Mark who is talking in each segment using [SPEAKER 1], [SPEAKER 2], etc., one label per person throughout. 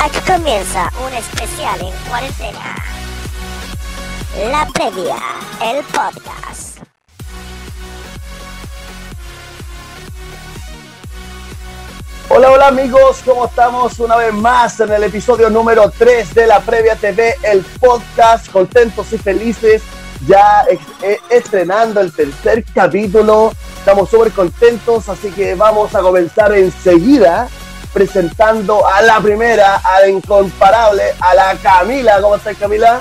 [SPEAKER 1] Aquí comienza un especial en cuarentena. La previa, el podcast.
[SPEAKER 2] Hola, hola amigos, ¿cómo estamos? Una vez más en el episodio número 3 de la Previa TV, el podcast, contentos y felices, ya eh, estrenando el tercer capítulo, estamos súper contentos, así que vamos a comenzar enseguida presentando a la primera, a la incomparable, a la Camila. ¿Cómo estás, Camila?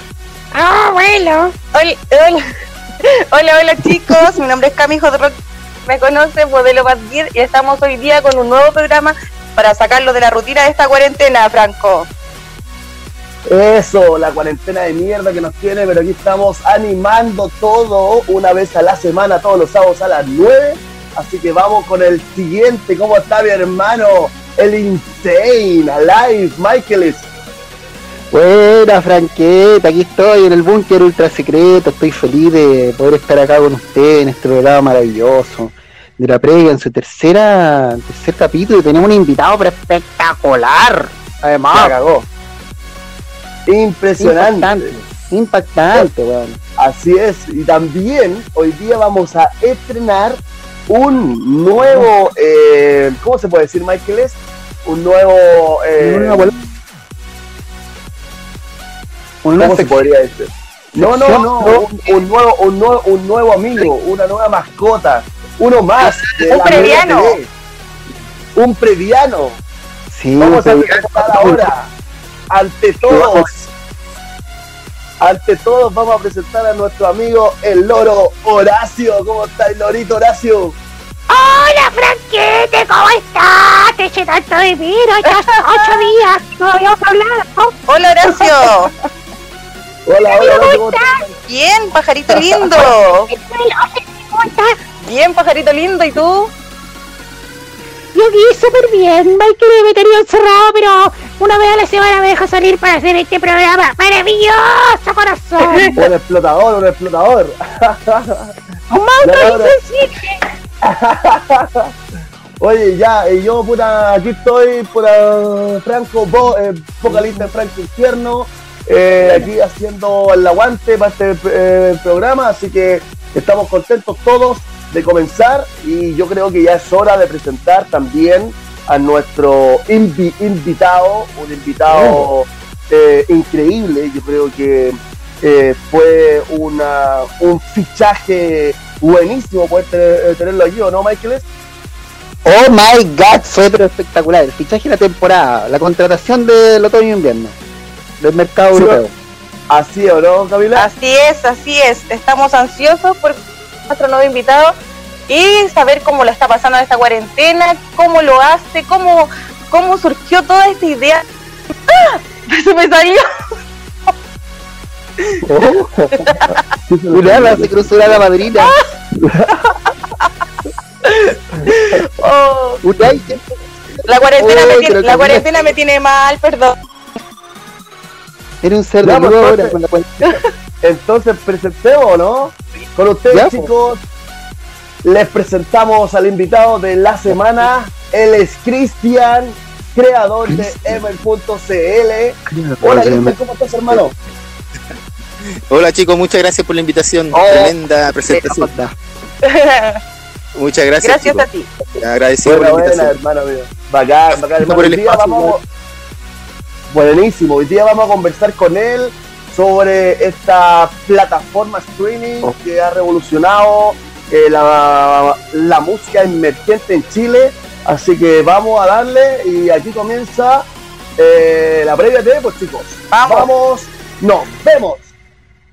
[SPEAKER 3] Ah, bueno. Hola, hola. hola, hola chicos. Mi nombre es Cami Rock. Me conoce, modelo Badgir, y estamos hoy día con un nuevo programa para sacarlo de la rutina de esta cuarentena, Franco.
[SPEAKER 2] Eso, la cuarentena de mierda que nos tiene, pero aquí estamos animando todo una vez a la semana, todos los sábados a las 9. Así que vamos con el siguiente. ¿Cómo está mi hermano? El Insane, Alive, Michaelis.
[SPEAKER 4] Buena, Franqueta, aquí estoy en el búnker ultra secreto. Estoy feliz de poder estar acá con usted en este programa maravilloso de la previa en su tercera tercer capítulo. Tenemos un invitado pero espectacular. Además,
[SPEAKER 2] cagó. Impresionante.
[SPEAKER 4] Impactante, weón.
[SPEAKER 2] Así es. Y también hoy día vamos a estrenar un nuevo, eh, ¿cómo se puede decir, Michael? Un nuevo... Eh, ¿Cómo se podría decir? No, no, no, un, nuevo, un, nuevo, un nuevo amigo, una nueva mascota, uno más.
[SPEAKER 3] un previano.
[SPEAKER 2] Un previano.
[SPEAKER 4] Sí,
[SPEAKER 2] Vamos a presentar ahora, ante todos, ante todos vamos a presentar a nuestro amigo el loro Horacio. ¿Cómo está el lorito Horacio?
[SPEAKER 5] Hola Franquete, ¿cómo estás? Te eché tanto de miro, ya ocho días no habíamos hablado.
[SPEAKER 3] Hola, Horacio.
[SPEAKER 2] Hola, hola, hola, ¿cómo
[SPEAKER 5] estás?
[SPEAKER 3] Bien, pajarito lindo.
[SPEAKER 5] ¿Cómo estás?
[SPEAKER 3] Bien, pajarito lindo. ¿Y tú?
[SPEAKER 5] Yo aquí súper bien, Michael me tenía encerrado, pero una vez a la semana me deja salir para hacer este programa. ¡Maravilloso, corazón!
[SPEAKER 2] Un explotador, un explotador.
[SPEAKER 5] ¡Un monstruo insensible!
[SPEAKER 2] Oye, ya, yo, puta, aquí estoy, puta, Franco, vo, eh, vocalista de Franco Infierno, eh, aquí haciendo el aguante para este eh, programa, así que estamos contentos todos de comenzar y yo creo que ya es hora de presentar también a nuestro invi- invitado, un invitado eh, increíble, yo creo que fue una, un fichaje buenísimo poder tener- tenerlo aquí, ¿o no, Michael?
[SPEAKER 4] Oh my god, fue pero espectacular. El fichaje de la temporada, la contratación del otoño e invierno del mercado
[SPEAKER 2] Sí,
[SPEAKER 4] europeo.
[SPEAKER 2] Así, ¿o no, Camila?
[SPEAKER 3] Así es, así es. Estamos ansiosos por nuestro nuevo invitado y saber cómo lo está pasando en esta cuarentena, cómo lo hace, cómo, cómo surgió toda esta idea. ¡Ah! Se me salió.
[SPEAKER 2] Oh.
[SPEAKER 4] Se cruzó la madrina.
[SPEAKER 3] Oh,
[SPEAKER 4] Uray,
[SPEAKER 3] la cuarentena,
[SPEAKER 4] Oh,
[SPEAKER 3] me, tiene,
[SPEAKER 4] pero
[SPEAKER 3] la
[SPEAKER 4] Camila-
[SPEAKER 3] cuarentena me tiene mal, perdón.
[SPEAKER 4] era un cerdo
[SPEAKER 2] Ya, pues,
[SPEAKER 4] nuevo ahora con la cuarentena.
[SPEAKER 2] Entonces presentemos, ¿no? Con ustedes,
[SPEAKER 4] Ya, pues.
[SPEAKER 2] chicos, les presentamos al invitado de la semana. Él es Cristian, creador de Emer.cl. Hola, Cristian, ¿cómo estás, hermano?
[SPEAKER 6] Hola chicos, muchas gracias por la invitación.
[SPEAKER 2] Oh.
[SPEAKER 6] Tremenda presentación. Muchas gracias.
[SPEAKER 3] Gracias
[SPEAKER 6] chicos.
[SPEAKER 3] a ti.
[SPEAKER 6] Agradecido
[SPEAKER 2] Buena,
[SPEAKER 6] por la
[SPEAKER 2] buena,
[SPEAKER 6] invitación.
[SPEAKER 2] hermano mío. Bacán, bacán, hermano.
[SPEAKER 6] por el
[SPEAKER 2] Hoy día
[SPEAKER 6] espacio,
[SPEAKER 2] vamos... Buenísimo, hoy día vamos a conversar con él sobre esta plataforma streaming
[SPEAKER 6] Oh.
[SPEAKER 2] que ha revolucionado eh, la, la música emergente en Chile. Así que vamos a darle y aquí comienza eh, la previa TV, pues chicos.
[SPEAKER 3] Vamos.
[SPEAKER 2] Vamos, nos vemos.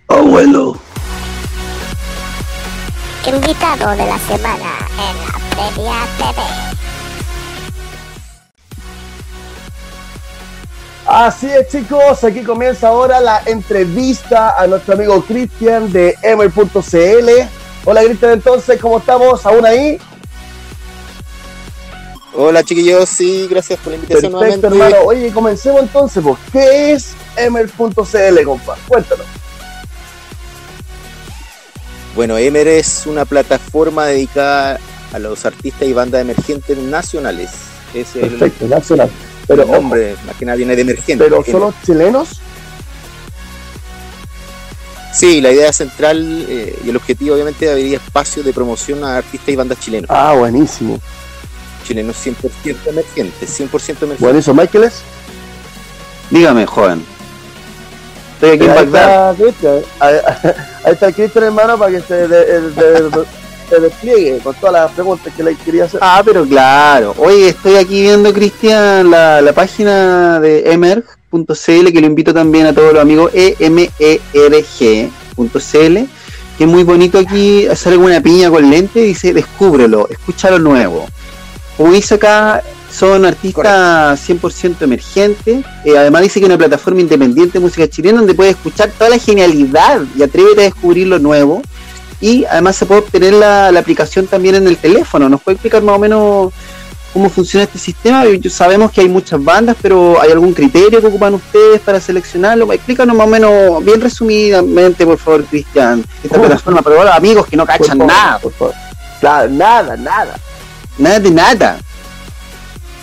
[SPEAKER 6] Abuelo.
[SPEAKER 1] Invitado de la semana en la previa TV.
[SPEAKER 2] Así es chicos, aquí comienza ahora la entrevista a nuestro amigo Cristian de Emer.cl. Hola Cristian, entonces, ¿cómo estamos? ¿Aún ahí?
[SPEAKER 6] Hola chiquillos, sí, gracias por la invitación
[SPEAKER 2] Perfecto,
[SPEAKER 6] nuevamente.
[SPEAKER 2] hermano. Oye, comencemos entonces, pues. ¿Qué es Emer.cl, compa? Cuéntanos.
[SPEAKER 6] Bueno, Emer es una plataforma dedicada a los artistas y bandas emergentes nacionales. Es el,
[SPEAKER 2] Perfecto, nacional. Pero,
[SPEAKER 6] el nombre, más que nada viene de emergente.
[SPEAKER 2] Pero
[SPEAKER 6] Emer.
[SPEAKER 2] solo chilenos.
[SPEAKER 6] Sí, la idea central eh, y el objetivo obviamente es abrir espacio de promoción a artistas y bandas chilenos.
[SPEAKER 2] Ah, buenísimo.
[SPEAKER 6] Chilenos 100% emergentes, 100% emergentes.
[SPEAKER 2] Buenísimo. Michaeles.
[SPEAKER 4] Dígame, joven. Estoy aquí en
[SPEAKER 2] Ahí
[SPEAKER 4] Bagdad.
[SPEAKER 2] está Cristian. Ahí, está Cristian, hermano, para que se, de- de- de- se despliegue con todas las preguntas que le quería hacer.
[SPEAKER 4] Ah, pero claro. Oye, estoy aquí viendo, Cristian, la, la página de emerg.cl, que lo invito también a todos los amigos, emerg.cl, que es muy bonito aquí, sale con una piña con lente dice, descúbrelo, escucha lo nuevo. Como dice acá, son artistas 100% emergentes, eh, además dice que es una plataforma independiente de música chilena donde puedes escuchar toda la genialidad y atrévete a descubrir lo nuevo. Y además se puede obtener la, la aplicación también en el teléfono. ¿Nos puede explicar más o menos cómo funciona este sistema? Sabemos que hay muchas bandas, pero ¿hay algún criterio que ocupan ustedes para seleccionarlo? Explícanos más o menos, bien resumidamente, por favor, Cristian, esta plataforma los amigos que no
[SPEAKER 2] Por
[SPEAKER 4] cachan
[SPEAKER 2] favor,
[SPEAKER 4] nada,
[SPEAKER 2] Por favor. Claro, nada, nada.
[SPEAKER 4] nada de nada.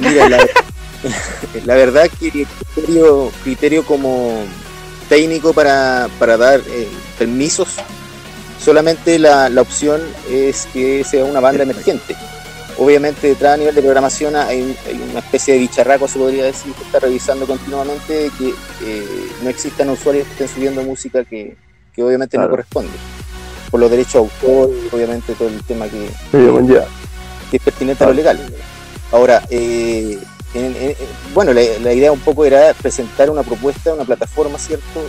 [SPEAKER 6] Mira, la, la verdad que criterio, criterio como técnico para, para dar eh, permisos, solamente la, la opción es que sea una banda emergente. Obviamente detrás a nivel de programación hay, hay una especie de bicharraco, se podría decir, que está revisando continuamente que eh, no existan usuarios que estén subiendo música que, que obviamente
[SPEAKER 2] Claro.
[SPEAKER 6] no corresponde. Por los derechos de autor, obviamente todo el tema que,
[SPEAKER 2] Sí,
[SPEAKER 6] que es pertinente a lo legal. Ahora, eh, en- en- en- bueno, la, idea un poco era presentar una propuesta, una plataforma, ¿cierto?,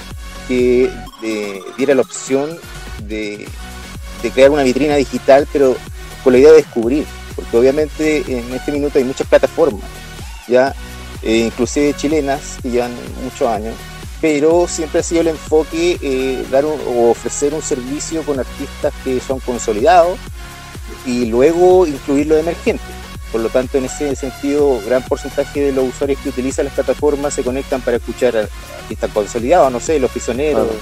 [SPEAKER 6] que eh, diera la opción de, crear una vitrina digital, pero con la idea de descubrir, porque obviamente en este minuto hay muchas plataformas, ya, eh, inclusive chilenas, que llevan muchos años, pero siempre ha sido el enfoque dar un- o ofrecer un servicio con artistas que son consolidados y luego incluir los emergentes. Por lo tanto, en ese sentido, gran porcentaje de los usuarios que utilizan las plataformas se conectan para escuchar a artistas consolidados, no sé, Los Prisioneros,
[SPEAKER 2] Claro.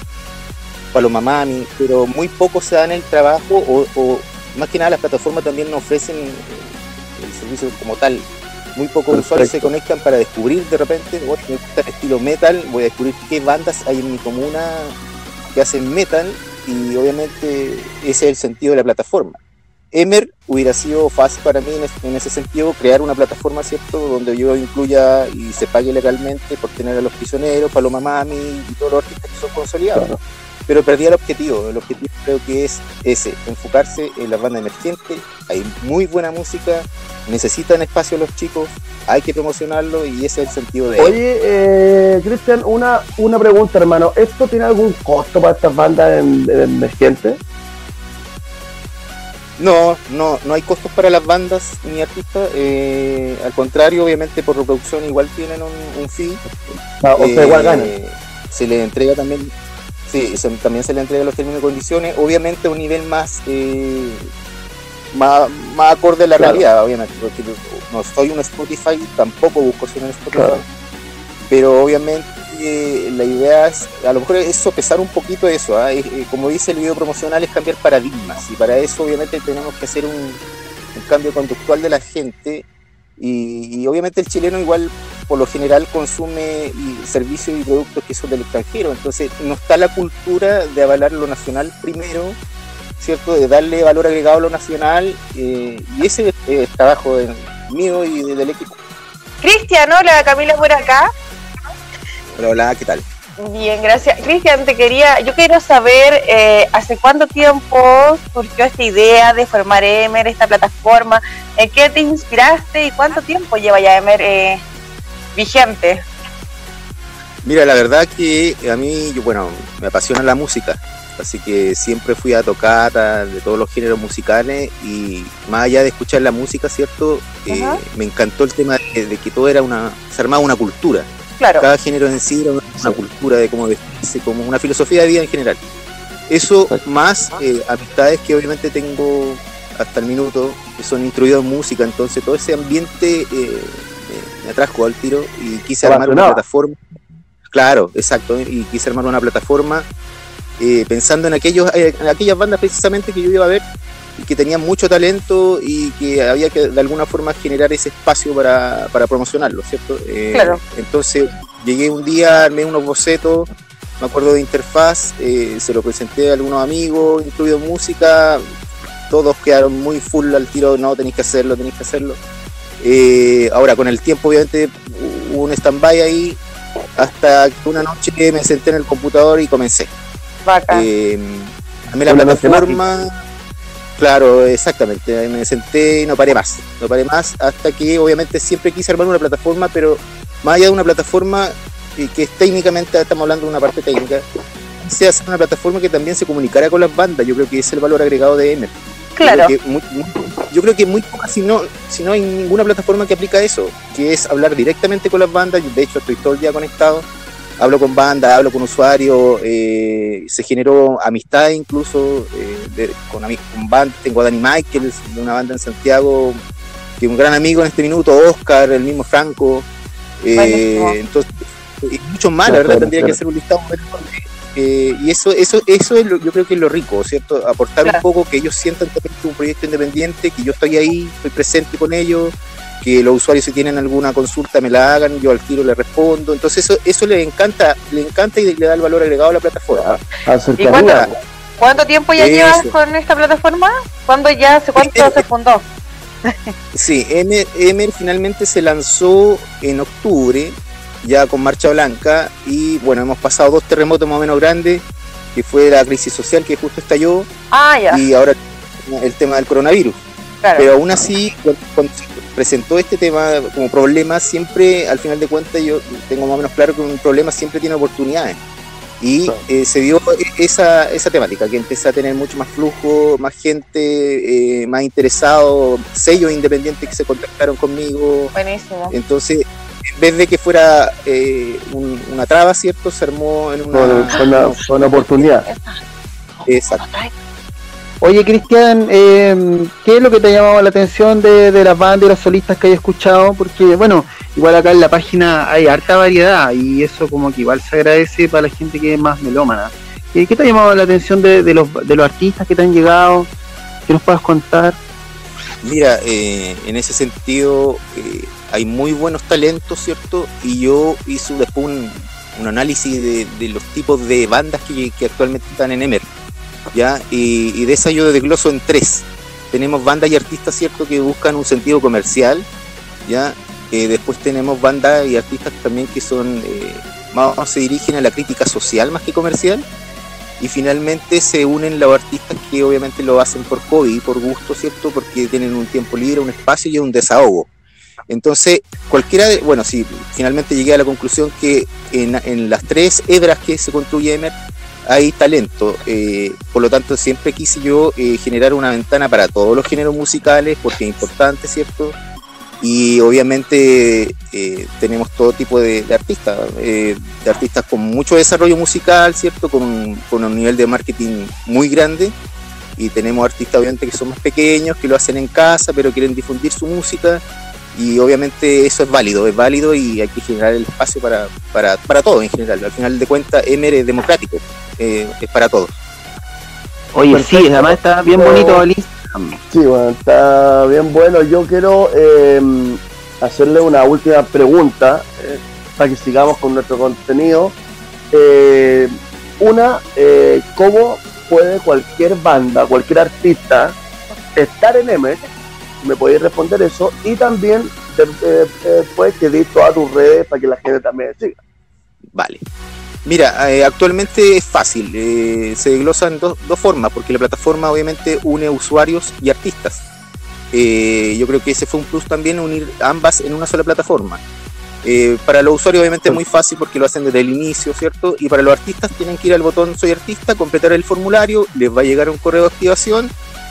[SPEAKER 6] Paloma Mami, pero muy pocos se dan el trabajo o, o más que nada las plataformas también no ofrecen eh, el servicio como tal. Muy pocos
[SPEAKER 2] Perfecto.
[SPEAKER 6] usuarios se conectan para descubrir de repente, oye, me gusta el estilo metal, voy a descubrir qué bandas hay en mi comuna que hacen metal y obviamente ese es el sentido de la plataforma. Emer hubiera sido fácil para mí en, es- en ese sentido crear una plataforma, ¿cierto?, donde yo incluya y se pague legalmente por tener a los prisioneros, Paloma Mami y todos los artistas que son consolidados.
[SPEAKER 2] Claro.
[SPEAKER 6] Pero perdí el objetivo, el objetivo creo que es ese, enfocarse en las bandas emergentes, hay muy buena música, necesitan espacio los chicos, hay que promocionarlo y ese es el sentido de
[SPEAKER 2] Oye, eh, Cristian, una, una pregunta, hermano. ¿Esto tiene algún costo para estas bandas en- en emergentes?
[SPEAKER 6] No, no, no hay costos para las bandas ni artistas. eh, al contrario, obviamente por reproducción igual tienen un, un fee.
[SPEAKER 2] Ah, o sea, igual
[SPEAKER 6] eh,
[SPEAKER 2] ganan.
[SPEAKER 6] Se le entrega también, sí, se- también se le entrega los términos y condiciones. Obviamente a un nivel más, eh, más, más acorde a la
[SPEAKER 2] Claro.
[SPEAKER 6] realidad, obviamente. Porque no soy un Spotify, tampoco busco ser un Spotify.
[SPEAKER 2] Claro.
[SPEAKER 6] Pero obviamente eh, la idea es, a lo mejor es sopesar un poquito eso. ¿ah? Eh, como dice el video promocional, es cambiar paradigmas. Y para eso obviamente tenemos que hacer un, un cambio conductual de la gente. Y, obviamente el chileno igual por lo general consume servicios y productos que son del extranjero. Entonces no está la cultura de avalar lo nacional primero, ¿cierto? De darle valor agregado a lo nacional. eh, y ese es el trabajo mío y de- del equipo.
[SPEAKER 3] Cristian, hola, Camila por acá.
[SPEAKER 6] Hola, hola, ¿qué tal?
[SPEAKER 3] Bien, gracias. Cristian, te quería, yo quiero saber eh, hace cuánto tiempo surgió esta idea de formar Emer, esta plataforma, en qué te inspiraste y cuánto tiempo lleva ya Emer eh, vigente.
[SPEAKER 6] Mira, la verdad que a mí, yo, bueno, me apasiona la música, así que siempre fui a tocar a- de todos los géneros musicales y más allá de escuchar la música, ¿cierto? Eh, me encantó el tema de, de que todo era una, se armaba una cultura,
[SPEAKER 3] Claro,
[SPEAKER 6] cada género en sí era una, una cultura de cómo vestirse, como una filosofía de vida en general. Eso más eh, amistades que obviamente tengo hasta el minuto, que son instruidos en música, entonces todo ese ambiente eh, me, atrajo al tiro y quise armar una plataforma. Claro, exacto, y quise armar una plataforma eh, pensando en aquellos eh, en aquellas bandas precisamente que yo iba a ver y que tenían mucho talento y que había que de alguna forma generar ese espacio para, para promocionarlo, ¿cierto? Eh,
[SPEAKER 3] Claro.
[SPEAKER 6] Entonces llegué un día, armé unos bocetos, me acuerdo de interfaz, eh, se lo presenté a algunos amigos, incluido música, todos quedaron muy full al tiro, no, tenéis que hacerlo, tenéis que hacerlo. Eh, ahora, con el tiempo, obviamente, hubo un stand-by ahí, hasta que una noche me senté en el computador y comencé.
[SPEAKER 3] Vaca.
[SPEAKER 6] Eh, armé la plataforma. Claro, exactamente. Me senté y no paré más. No paré más hasta que obviamente siempre quise armar una plataforma, pero más allá de una plataforma que es técnicamente, estamos hablando de una parte técnica, quise hacer una plataforma que también se comunicara con las bandas. Yo creo que es el valor agregado de Emer.
[SPEAKER 3] claro.
[SPEAKER 6] Yo creo que muy, muy- yo creo que muy pocas, si no, si no hay ninguna plataforma que aplica eso, que es hablar directamente con las bandas. De hecho, estoy todo el día conectado. Hablo con bandas, hablo con usuarios, eh, se generó amistad incluso eh, de- con, con bandas. Tengo a Danny Michaels, de una banda en Santiago, que es un gran amigo en este minuto, Oscar, el mismo Franco. eh, entonces, y muchos más, la verdad,
[SPEAKER 2] claro,
[SPEAKER 6] tendría que hacer un listado. Eh, y eso, eso, eso es lo- yo creo que es lo rico, ¿cierto? Aportar
[SPEAKER 3] Claro.
[SPEAKER 6] un poco que ellos sientan también que es un proyecto independiente, que yo estoy ahí, estoy presente con ellos, que los usuarios si tienen alguna consulta me la hagan, yo al tiro le respondo. Entonces eso, eso les encanta, le encanta y le da el valor agregado a la plataforma.
[SPEAKER 2] Acercanía.
[SPEAKER 3] ¿Cuánto tiempo ya
[SPEAKER 6] Eso.
[SPEAKER 3] llevas con esta plataforma? ¿Cuándo ya, hace cuánto se fundó?
[SPEAKER 6] Sí, Emer, Emer finalmente se lanzó en octubre, ya con Marcha Blanca, y bueno, hemos pasado dos terremotos más o menos grandes, que fue la crisis social que justo estalló,
[SPEAKER 3] Ah, ya,
[SPEAKER 6] y ahora el tema del coronavirus.
[SPEAKER 3] claro.
[SPEAKER 6] Pero aún así, cu- cuando se presentó este tema como problema, siempre, al final de cuentas, yo tengo más o menos claro que un problema siempre tiene oportunidades. Y
[SPEAKER 2] Claro.
[SPEAKER 6] eh, se dio esa, esa temática, que empezó a tener mucho más flujo, más gente, eh, más interesado, sellos independientes que se contactaron conmigo.
[SPEAKER 3] Buenísimo.
[SPEAKER 6] Entonces, en vez de que fuera eh, un- una traba, ¿cierto? Se armó en una...
[SPEAKER 2] una oportunidad.
[SPEAKER 6] Exacto.
[SPEAKER 4] Oye, Cristian, eh, ¿qué es lo que te ha llamado la atención de, de las bandas y los solistas que hay escuchado? Porque, bueno, igual acá en la página hay harta variedad y eso como que igual se agradece para la gente que es más melómana. ¿Qué te ha llamado la atención de, de los, de los artistas que te han llegado? ¿Qué nos puedas contar?
[SPEAKER 6] Mira, eh, en ese sentido eh, hay muy buenos talentos, ¿cierto? Y yo hice después un, un análisis de, de los tipos de bandas que, que actualmente están en Emer, ¿ya? Y, y de esa yo desgloso en tres. Tenemos bandas y artistas, ¿cierto? Que buscan un sentido comercial, ¿ya? Eh, después tenemos bandas y artistas también que son, eh, más se dirigen a la crítica social más que comercial. Y finalmente se unen los artistas que obviamente lo hacen por hobby, por gusto, ¿cierto? Porque tienen un tiempo libre, un espacio y un desahogo. Entonces, cualquiera de, bueno, sí, finalmente llegué a la conclusión que en, en las tres hebras que se construye Emer hay talento. eh, por lo tanto, siempre quise yo eh, generar una ventana para todos los géneros musicales, porque es importante, ¿cierto? Y obviamente eh, tenemos todo tipo de, artistas, eh, de artistas con mucho desarrollo musical, ¿cierto? Con con un nivel de marketing muy grande. Y tenemos artistas obviamente que son más pequeños, que lo hacen en casa, pero quieren difundir su música. Y obviamente eso es válido, es válido y hay que generar el espacio para, para, para todo en general. Al final de cuentas, Emer es democrático, eh, es para todos.
[SPEAKER 4] Oye,
[SPEAKER 2] Perfecto.
[SPEAKER 4] sí, además está bien bonito el Instagram.
[SPEAKER 2] Sí, bueno, está bien bueno. Yo quiero eh, hacerle una última pregunta eh, para que sigamos con nuestro contenido. Eh, una, eh, ¿cómo puede cualquier banda, cualquier artista estar en M? Me podéis responder eso. Y también, de- que di todas tus redes para que la gente también siga.
[SPEAKER 6] Vale. Mira, eh, actualmente es fácil, eh, se desglosan dos, dos formas, porque la plataforma obviamente une usuarios y artistas. Eh, yo creo que ese fue un plus también, unir ambas en una sola plataforma. Para los usuarios obviamente es muy fácil porque lo hacen desde el inicio, ¿cierto? Y para los artistas tienen que ir al botón Soy artista, completar el formulario, les va a llegar un correo de activación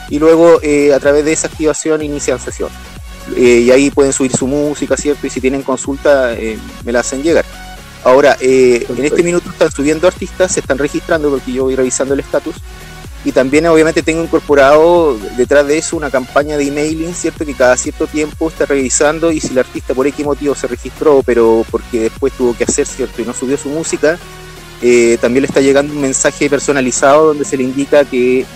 [SPEAKER 6] y luego eh, a través de esa activación inician sesión. Eh, y ahí pueden subir su música, ¿cierto? Y si tienen consulta, eh, me la hacen llegar. Ahora, eh, en este minuto están subiendo artistas, se están registrando porque yo voy revisando el estatus. Y también obviamente tengo incorporado detrás de eso una campaña de emailing, ¿cierto? Que cada cierto tiempo está revisando y si el artista por X motivo se registró, pero porque después tuvo que hacer, ¿cierto? Y no subió su música, eh, también le está llegando un mensaje personalizado donde se le indica que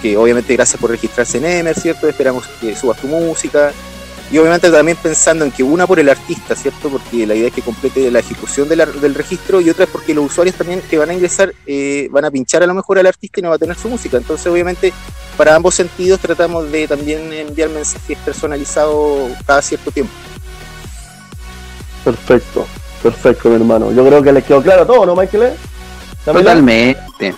[SPEAKER 6] que obviamente gracias por registrarse en Emer, ¿cierto? Esperamos que subas tu música. Y obviamente también pensando en que una por el artista, ¿cierto? Porque la idea es que complete la ejecución de la- del registro y otra es porque los usuarios también que van a ingresar eh, van a pinchar a lo mejor al artista y no va a tener su música. Entonces obviamente para ambos sentidos tratamos de también enviar mensajes personalizados cada cierto tiempo.
[SPEAKER 2] Perfecto, perfecto, mi hermano. Yo creo que les quedó claro todo, ¿no, Michael?
[SPEAKER 4] Totalmente.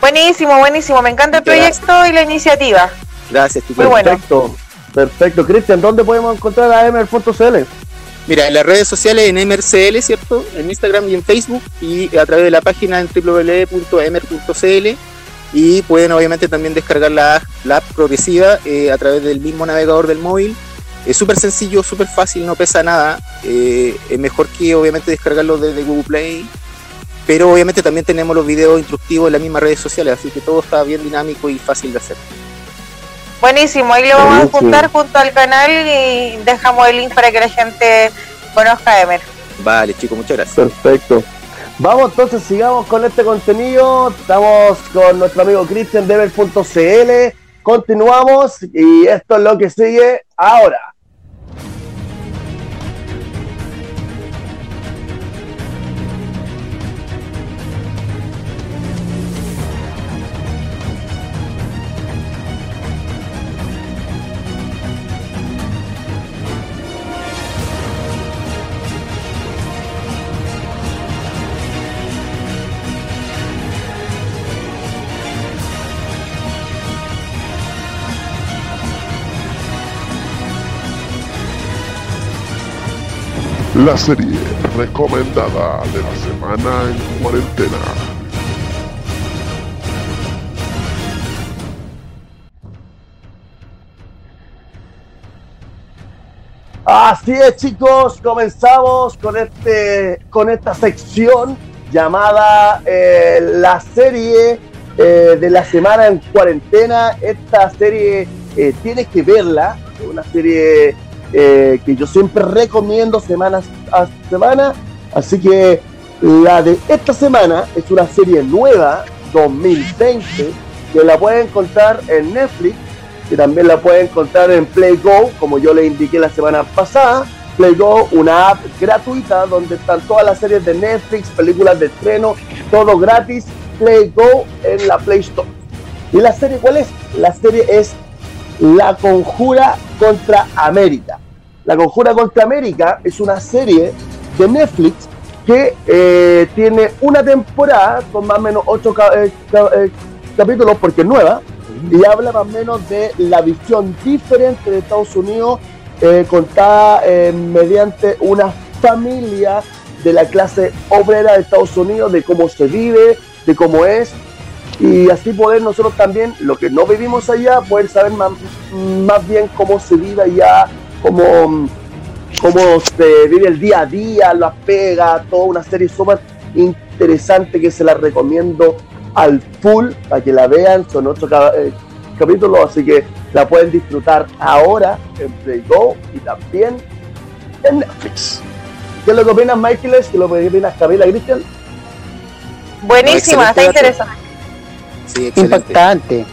[SPEAKER 3] Buenísimo, buenísimo. Me encanta el
[SPEAKER 6] Gracias.
[SPEAKER 3] proyecto y la iniciativa.
[SPEAKER 6] Gracias,
[SPEAKER 3] Muy
[SPEAKER 6] Tito.
[SPEAKER 3] bueno.
[SPEAKER 2] Perfecto, perfecto. Cristian, ¿dónde podemos encontrar a emer.cl?
[SPEAKER 6] Mira, en las redes sociales en MRCL, ¿cierto? En Instagram y en Facebook y a través de la página en www.emer.cl y pueden obviamente también descargar la, la app progresiva eh, a través del mismo navegador del móvil. Es súper sencillo, súper fácil, no pesa nada. eh, es mejor que obviamente descargarlo desde Google Play. Pero obviamente también tenemos los videos instructivos en las mismas redes sociales, así que todo está bien dinámico y fácil de hacer.
[SPEAKER 3] Buenísimo. Ahí lo vamos a juntar junto al canal y dejamos el link para que la gente conozca a Emer.
[SPEAKER 6] Vale, chicos, muchas gracias.
[SPEAKER 2] Perfecto. Vamos entonces, sigamos con este contenido. Estamos con nuestro amigo Cristian Dever.cl. Continuamos y esto es lo que sigue ahora.
[SPEAKER 7] La serie recomendada de la semana en cuarentena.
[SPEAKER 2] Así es, chicos, comenzamos con este con esta sección llamada eh, la serie eh, de la semana en cuarentena. Esta serie eh, tienes que verla, una serie eh, que yo siempre recomiendo semanas a semana. Así que la de esta semana es una serie nueva, 2020, que la pueden encontrar en Netflix que también la pueden encontrar en PlayGo, como yo le indiqué la semana pasada. PlayGo, una app gratuita donde están todas las series de Netflix, películas de estreno, todo gratis. PlayGo en la Play Store. ¿Y la serie cuál es? La serie es La Conjura contra América. La Conjura contra América es una serie de Netflix que eh, tiene una temporada con más o menos ocho eh, eh, capítulos porque es nueva y habla más o menos de la visión diferente de Estados Unidos contada mediante una familia de la clase obrera de Estados Unidos, de cómo se vive, de cómo es, y así poder nosotros también, lo que no vivimos allá, poder saber más, más bien cómo se vive allá, cómo, cómo se vive el día a día, las pegas, toda una serie súper interesante que se la recomiendo al full para que la vean, son ocho eh, capítulos, así que la pueden disfrutar ahora en Play Go y también en Netflix. ¿Qué es lo que opinas, Michael? ¿Qué es lo que opinas, Camila, Cristian?
[SPEAKER 3] Buenísima, está interesante.
[SPEAKER 6] Sí.
[SPEAKER 4] Impactante.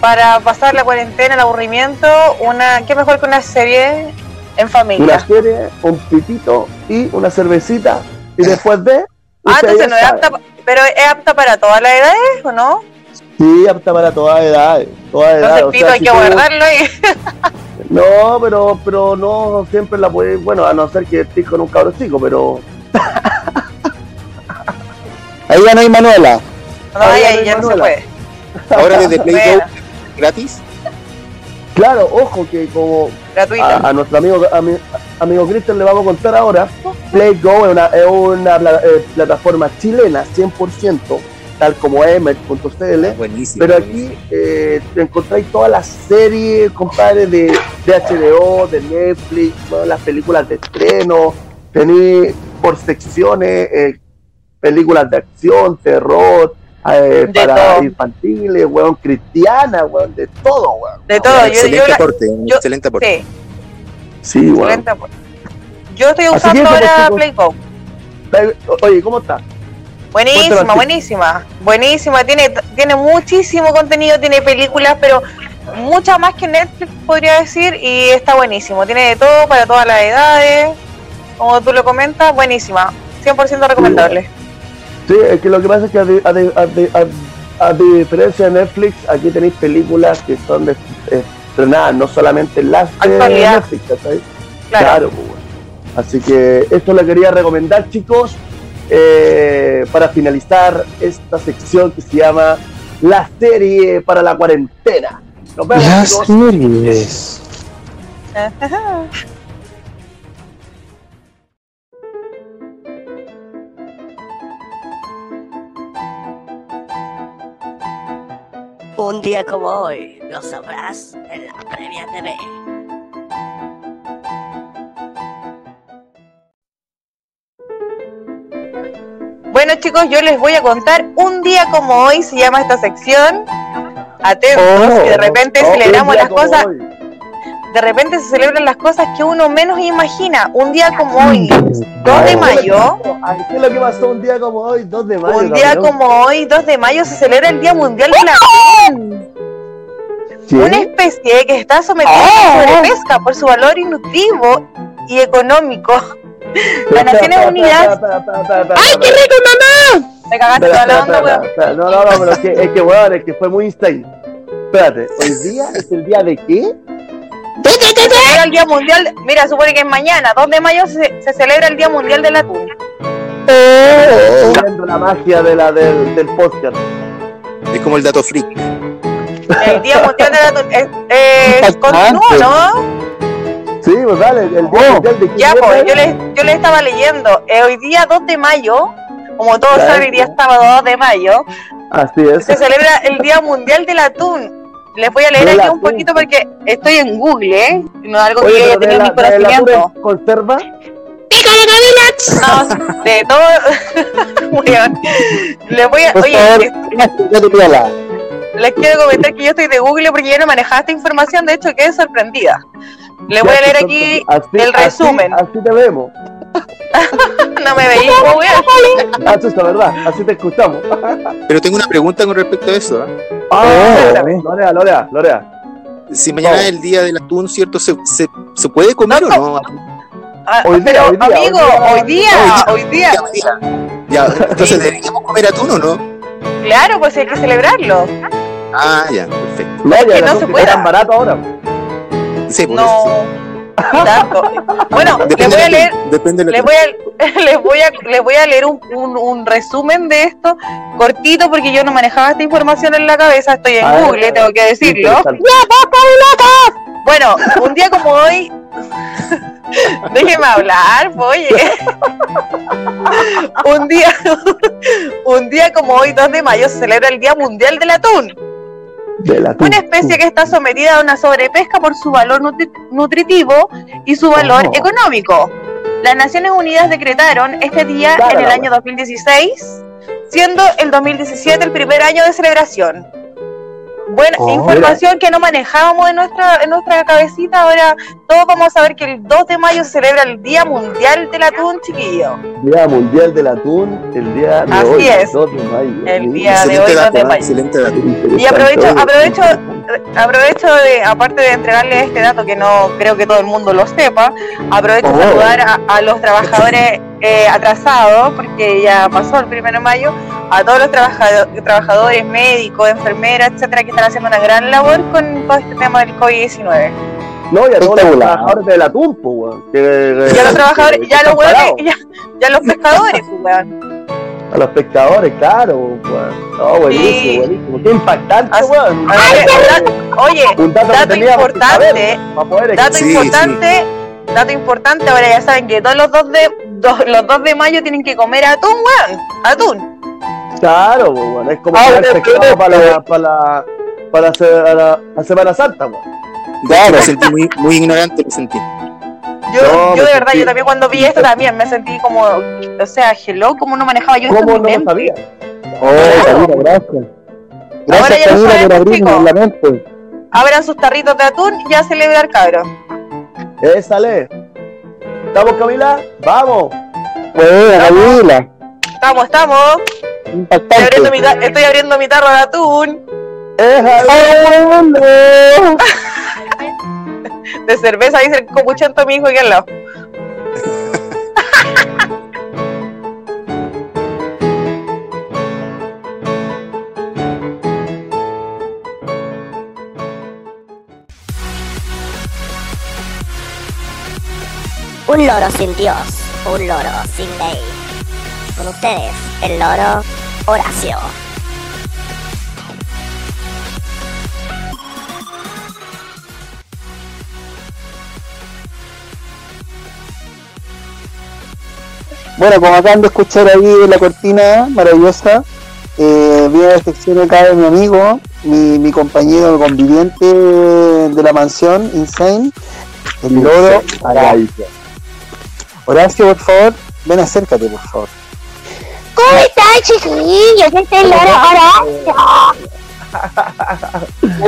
[SPEAKER 3] Para pasar la cuarentena, el aburrimiento, una qué mejor que una serie en familia.
[SPEAKER 2] Una serie, un pitito y una cervecita y después de...
[SPEAKER 3] Ah, entonces no es apta, pero es apta para todas las edades, ¿o no?
[SPEAKER 2] Sí, apta para todas edades. Todas
[SPEAKER 3] Entonces
[SPEAKER 2] edades.
[SPEAKER 3] el
[SPEAKER 2] o
[SPEAKER 3] pito
[SPEAKER 2] sea,
[SPEAKER 3] hay
[SPEAKER 2] si
[SPEAKER 3] que guardarlo ahí.
[SPEAKER 2] No, pero, pero no siempre la puedes, bueno, a no ser que estés con un cabro chico, pero
[SPEAKER 4] Ahí ya no hay Manuela.
[SPEAKER 3] No,
[SPEAKER 2] Ahí
[SPEAKER 3] ahí,
[SPEAKER 2] no
[SPEAKER 3] ya no se puede.
[SPEAKER 6] Ahora desde Play
[SPEAKER 3] Bueno.
[SPEAKER 6] Go gratis.
[SPEAKER 2] claro, ojo que como a, a nuestro amigo a mi- amigo Cristian le vamos a contar ahora, PlayGo es una, es una eh, plataforma chilena 100%, tal como emer.cl,
[SPEAKER 6] Buenísimo.
[SPEAKER 2] pero
[SPEAKER 6] buenísimo.
[SPEAKER 2] aquí eh, te encontráis todas las series, compadre, de, de HBO, de Netflix, bueno, las películas de estreno, tenéis por secciones eh, películas de acción, terror, eh,
[SPEAKER 3] De
[SPEAKER 2] para
[SPEAKER 3] todo.
[SPEAKER 2] infantiles, weón, cristiana, weón, de todo, weón.
[SPEAKER 3] De todo. Yo,
[SPEAKER 6] excelente
[SPEAKER 3] yo
[SPEAKER 6] aporte, un
[SPEAKER 3] yo-
[SPEAKER 6] excelente aporte.
[SPEAKER 3] sí,
[SPEAKER 2] Sí, weón.
[SPEAKER 3] Yo estoy usando
[SPEAKER 2] pues,
[SPEAKER 3] ahora
[SPEAKER 2] chicos,
[SPEAKER 3] PlayGo.
[SPEAKER 2] Oye, ¿cómo está?
[SPEAKER 3] Buenísima, buenísima. Buenísima, tiene, tiene muchísimo contenido, tiene películas, pero mucha más que Netflix podría decir, y está buenísimo. Tiene de todo para todas las edades, como tú lo comentas, buenísima. 100% recomendable.
[SPEAKER 2] Sí, es que lo que pasa es que a, di- a di- a di- a- a diferencia de Netflix, aquí tenéis películas que son de- estrenadas, no solamente las de
[SPEAKER 3] Actualidad.
[SPEAKER 2] Netflix, ¿cachai?
[SPEAKER 3] Claro.
[SPEAKER 2] Claro, pues. Así que esto le quería recomendar, chicos, eh, para finalizar esta sección que se llama La serie para la cuarentena. Nos vemos,
[SPEAKER 4] Las
[SPEAKER 2] chicos.
[SPEAKER 4] series.
[SPEAKER 8] Un día como hoy lo sabrás en la Previa TV.
[SPEAKER 3] Bueno chicos, yo les voy a contar un día como hoy se llama esta sección. Atentos,
[SPEAKER 2] Oh,
[SPEAKER 3] que de repente
[SPEAKER 2] oh, día
[SPEAKER 3] las cosas,
[SPEAKER 2] hoy.
[SPEAKER 3] De repente se celebran las cosas que uno menos imagina. Un día como hoy, 2 de mayo,
[SPEAKER 2] Ay, ¿Qué es lo que pasó un día como hoy? 2 de mayo.
[SPEAKER 3] un día
[SPEAKER 2] cabrón.
[SPEAKER 3] como hoy, 2 de mayo, se celebra el Día Mundial del Atún.
[SPEAKER 2] ¿Sí?
[SPEAKER 3] Una especie que está sometida a sobrepesca por su valor nutritivo y económico. Las Naciones Unidas.
[SPEAKER 5] ¡Ay, qué rico, mamá!
[SPEAKER 3] Me cagaste toda la onda, weón.
[SPEAKER 2] No, no, no, pero es que, es que, weón, es que fue muy insane. Espérate, ¿hoy día es el día de qué?
[SPEAKER 3] Se celebra el Día Mundial. Mira, supone que es mañana, 2 de mayo, se, se celebra el Día Mundial del Atún.
[SPEAKER 2] Estoy viendo la magia de la, del, del podcast.
[SPEAKER 6] Es como el dato freak.
[SPEAKER 3] El Día Mundial del Atún. Es, es, continúo, ¿no?
[SPEAKER 2] Sí, pues dale, el día
[SPEAKER 4] Oh,
[SPEAKER 2] mundial de
[SPEAKER 3] Ya, pues,
[SPEAKER 2] es?
[SPEAKER 3] yo les, yo les estaba leyendo. Eh, hoy día 2 de mayo, como todos saben, hoy día
[SPEAKER 2] ya.
[SPEAKER 3] sábado 2 de mayo,
[SPEAKER 2] Así es.
[SPEAKER 3] se celebra el Día Mundial del Atún. Les voy a leer aquí un poquito porque estoy en Google, ¿eh? No es algo que
[SPEAKER 2] Oye,
[SPEAKER 3] yo haya tenido
[SPEAKER 2] la,
[SPEAKER 3] en mi
[SPEAKER 2] de la
[SPEAKER 3] conocimiento.
[SPEAKER 2] pura conserva.
[SPEAKER 5] ¡Pícale!
[SPEAKER 3] No, de todo. Weón. Les voy a.
[SPEAKER 4] Por
[SPEAKER 3] Oye,
[SPEAKER 4] favor,
[SPEAKER 3] les quiero comentar que yo estoy de Google porque yo no manejaba esta información, de hecho quedé sorprendida. Les voy a leer aquí
[SPEAKER 2] Así-
[SPEAKER 3] el
[SPEAKER 2] así-
[SPEAKER 3] resumen.
[SPEAKER 2] Así, te vemos.
[SPEAKER 3] No me veis, weón.
[SPEAKER 2] Así es la verdad, así te escuchamos.
[SPEAKER 6] Pero tengo una pregunta con respecto a eso. ¿eh?
[SPEAKER 2] Ah, Lorea, Lorea, Lorea.
[SPEAKER 6] Si mañana es el día del atún, ¿cierto? ¿Se, se, se puede comer
[SPEAKER 3] No,
[SPEAKER 6] o no?
[SPEAKER 3] Ah,
[SPEAKER 2] Hoy día,
[SPEAKER 3] pero,
[SPEAKER 2] hoy día,
[SPEAKER 3] amigo,
[SPEAKER 2] hoy
[SPEAKER 3] hoy
[SPEAKER 2] día.
[SPEAKER 3] día, hoy día.
[SPEAKER 6] Ya, entonces deberíamos comer atún o no?
[SPEAKER 3] Claro, pues hay que celebrarlo.
[SPEAKER 6] Ah, ya, perfecto.
[SPEAKER 2] No, ya
[SPEAKER 3] que
[SPEAKER 2] el
[SPEAKER 3] no se
[SPEAKER 2] tan barato ahora.
[SPEAKER 6] Sí, por eso.
[SPEAKER 3] No. Tanto. Bueno, les voy a leer,
[SPEAKER 6] Depende
[SPEAKER 3] les voy a, les voy a, les voy a leer un, un, un resumen de esto, cortito, porque yo no manejaba esta información en la cabeza, estoy en
[SPEAKER 2] A ver,
[SPEAKER 3] Google, tengo que decirlo. Bueno, un día como hoy. Déjeme hablar, oye. un día, un día como hoy, 2 de mayo, se celebra el Día Mundial del Atún. Una especie que está sometida a una sobrepesca por su valor nutri- nutritivo y su valor
[SPEAKER 2] Oh.
[SPEAKER 3] económico. Las Naciones Unidas decretaron este día en el año 2016, siendo el 2017 el primer año de celebración. Buena
[SPEAKER 4] Oh,
[SPEAKER 3] información que no manejábamos en nuestra, en nuestra cabecita. Ahora todos vamos a saber que el 2 de mayo se celebra el Día Mundial del Atún, chiquillo.
[SPEAKER 2] Día Mundial del Atún, el día de
[SPEAKER 3] Así
[SPEAKER 2] hoy,
[SPEAKER 3] es.
[SPEAKER 2] 2 de mayo.
[SPEAKER 3] El día de hoy, 2
[SPEAKER 6] dato,
[SPEAKER 3] de mayo.
[SPEAKER 6] Excelente dato.
[SPEAKER 3] Y aprovecho, aprovecho, aprovecho de, aparte de entregarles este dato que no creo que todo el mundo lo sepa, aprovecho de
[SPEAKER 4] Oh.
[SPEAKER 3] saludar a, a los trabajadores eh, atrasados, porque ya pasó el primero de mayo, a todos los trabajado- trabajadores, médicos, enfermeras, etcétera, que están haciendo una gran labor con todo este tema del COVID-19.
[SPEAKER 2] No, y a todos los trabajadores del atún, pues, weón. Que-
[SPEAKER 3] Y a los trabajadores,
[SPEAKER 2] que
[SPEAKER 3] ya los ya, ya los pescadores, pues, weón.
[SPEAKER 2] A los pescadores, claro, weón. No, buenísimo, buenísimo. Qué impactante,
[SPEAKER 3] Así-
[SPEAKER 2] weón.
[SPEAKER 3] Oye,
[SPEAKER 2] Un dato,
[SPEAKER 3] dato importante,
[SPEAKER 2] saber para poder
[SPEAKER 3] Dato
[SPEAKER 6] Sí,
[SPEAKER 3] importante, dato importante, ahora ya saben que todos los 2 de dos- los 2 de mayo tienen que comer atún, weón. Atún.
[SPEAKER 2] Claro, pues, weón. Es como
[SPEAKER 4] Ah,
[SPEAKER 2] pescado para la, para la, para la, se- a la, la Semana Santa, weón.
[SPEAKER 6] De hecho,
[SPEAKER 4] Claro.
[SPEAKER 6] me sentí muy, muy ignorante, me sentí.
[SPEAKER 3] Yo,
[SPEAKER 2] No,
[SPEAKER 3] yo
[SPEAKER 2] me
[SPEAKER 3] de verdad,
[SPEAKER 2] sentí-
[SPEAKER 3] yo también cuando vi esto también me sentí como, o sea, hello, ¿cómo no manejaba yo esto
[SPEAKER 2] ¿Cómo
[SPEAKER 3] en
[SPEAKER 2] no lo sabía?
[SPEAKER 4] Oh, Camila, gracias.
[SPEAKER 3] Ahora
[SPEAKER 4] Gracias,
[SPEAKER 3] ya lo
[SPEAKER 4] Camila, por abrirnos la mente.
[SPEAKER 3] Abran sus tarritos de atún y a celebrar, cabrón.
[SPEAKER 2] Esa le. ¿Estamos, Camila? ¡Vamos!
[SPEAKER 4] Buena, Camila.
[SPEAKER 3] Estamos, estamos. Estoy abriendo mi, ta- estoy abriendo mi tarro de atún,
[SPEAKER 2] ¡Es
[SPEAKER 3] de cerveza, dice el copuchento mi hijo aquí al lado.
[SPEAKER 1] Un loro sin Dios, un loro sin ley. Con ustedes, el loro Horacio.
[SPEAKER 4] Bueno, como acaban de escuchar ahí la cortina maravillosa, eh, viene la sección acá de mi amigo, mi, mi compañero conviviente de la mansión, Insane, el loro Horacio. Horacio, por favor, ven acércate, por favor.
[SPEAKER 5] ¿Cómo están, chiquillos? Este es loro Horacio.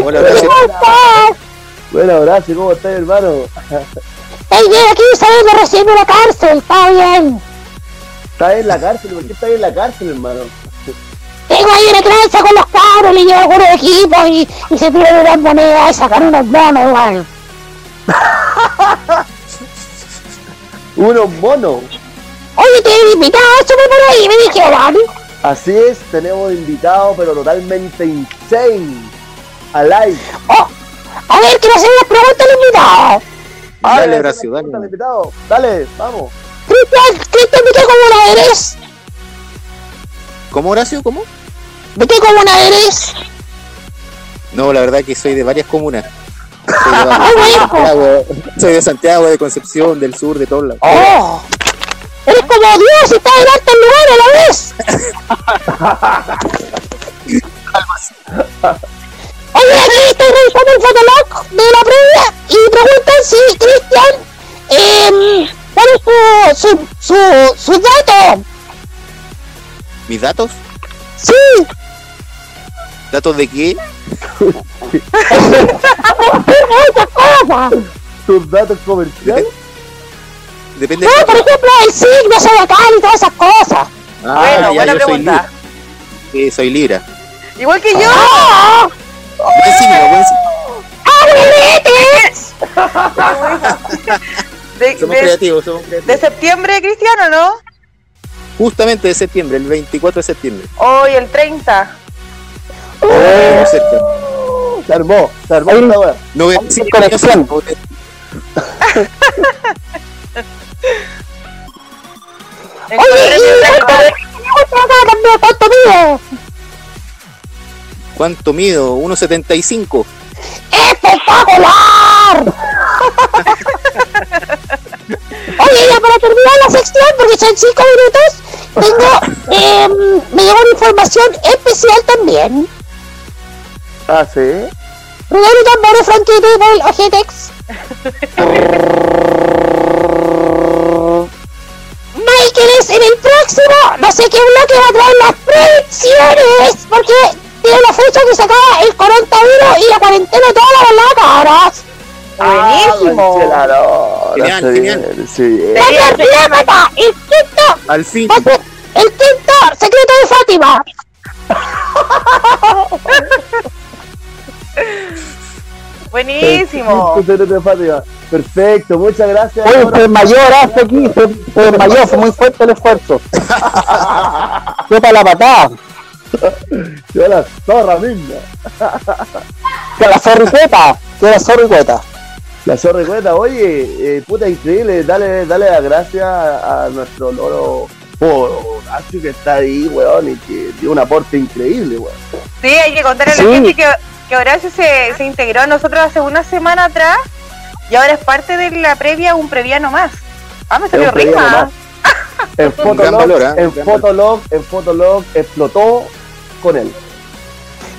[SPEAKER 6] Hola, Horacio.
[SPEAKER 5] ¿Cómo estás?
[SPEAKER 2] Bueno, Horacio, ¿cómo estás, hermano?
[SPEAKER 5] Estoy bien aquí saliendo recién de la cárcel, está bien.
[SPEAKER 2] ¿Estás en la cárcel? ¿Por qué estás en la cárcel, hermano?
[SPEAKER 5] Tengo ahí una tranza con los cabros, le llevo algunos equipos y, y se pierden unas monedas y sacan unos monos igual.
[SPEAKER 2] Unos monos.
[SPEAKER 5] Oye, tienen invitados, súper por ahí, me dijeron.
[SPEAKER 2] Así es, tenemos invitado, pero totalmente insane. A live.
[SPEAKER 5] Oh, a ver, quiero hacer unas preguntas al invitado.
[SPEAKER 6] Dale, Horacio, dale.
[SPEAKER 2] Invitado. Dale, vamos.
[SPEAKER 5] Cristian, Cristian, ¿de qué comuna eres?
[SPEAKER 6] ¿Cómo, Horacio? ¿Cómo?
[SPEAKER 5] ¿De qué comuna eres?
[SPEAKER 6] No, la verdad que soy de varias comunas. Soy de,
[SPEAKER 5] Ah.
[SPEAKER 6] Santiago, soy de Santiago, de Concepción, del sur, de todos lados.
[SPEAKER 5] Oh, eres como Dios y estás en altos lugares a la vez. Oye, aquí estoy revisando el fotolog de la previa y preguntan si Cristian, eh, ¿cuál es su, su, su, su dato?
[SPEAKER 6] ¿Mis datos?
[SPEAKER 5] Sí,
[SPEAKER 6] ¿Datos de qué?
[SPEAKER 5] muchas cosas.
[SPEAKER 2] Tus datos comerciales.
[SPEAKER 6] Depende
[SPEAKER 5] No, por ejemplo, el signo zodiacal y todas esas cosas.
[SPEAKER 6] Ah,
[SPEAKER 3] bueno,
[SPEAKER 6] ya,
[SPEAKER 3] buena
[SPEAKER 6] soy
[SPEAKER 3] pregunta.
[SPEAKER 6] Libra. Sí, soy Libra.
[SPEAKER 3] Igual que yo.
[SPEAKER 5] ¡Ah!
[SPEAKER 6] Buen signo, buen signo.
[SPEAKER 5] ¡Abuelites!
[SPEAKER 3] De,
[SPEAKER 6] Somos
[SPEAKER 3] de-
[SPEAKER 6] creativos, somos creativos.
[SPEAKER 3] de septiembre, Cristiano, ¿no?
[SPEAKER 6] Justamente de septiembre, el 24 de septiembre.
[SPEAKER 3] Hoy, el 30.
[SPEAKER 6] Estamos cerca.
[SPEAKER 2] Se armó, se armó weá.
[SPEAKER 6] No voy a
[SPEAKER 4] Hay
[SPEAKER 6] decir
[SPEAKER 4] conexión.
[SPEAKER 5] ¿cuánto mide?
[SPEAKER 6] ¿Cuánto mido? 1.75.
[SPEAKER 5] ¡Espectacular! Oye, ya para terminar la sección, porque son cinco minutos, tengo, em, me llegó una información especial también.
[SPEAKER 2] Ah, sí.
[SPEAKER 5] Ruido y tambores, franquito y por el Ajetex. Michael es en el próximo, no sé qué bloque va a traer las predicciones, porque tiene la fecha que se acaba el coronavirus y la cuarentena toda la.
[SPEAKER 3] Buenísimo.
[SPEAKER 2] Ah,
[SPEAKER 6] Genial,
[SPEAKER 2] se
[SPEAKER 6] genial.
[SPEAKER 5] ¡La anécdota! ¡El quinto!
[SPEAKER 6] Al fin.
[SPEAKER 5] ser ¡El quinto secreto de Fátima!
[SPEAKER 3] Buenísimo.
[SPEAKER 2] Perfecto, de Fátima. Perfecto, muchas gracias.
[SPEAKER 4] Oye, se desmayó Horacio aquí, se, se desmayó, fue muy fuerte el esfuerzo. Fue para la patada,
[SPEAKER 2] Yo la zorra misma.
[SPEAKER 4] que la zorricueta, que la zorricueta.
[SPEAKER 2] La zorra cueta, oye, eh, puta increíble, dale, dale las gracias a, a nuestro loro Horacio que está ahí, weón, y que dio un aporte increíble, weón.
[SPEAKER 3] Sí, hay que contarle a
[SPEAKER 4] Sí.
[SPEAKER 3] la gente que, que Horacio se, se integró a nosotros hace una semana atrás y ahora es parte de la previa, un previano más. Ah, me salió
[SPEAKER 2] más. En Fotolog,
[SPEAKER 6] valor, ¿eh?
[SPEAKER 2] en Fotolog, en Fotolog explotó con él.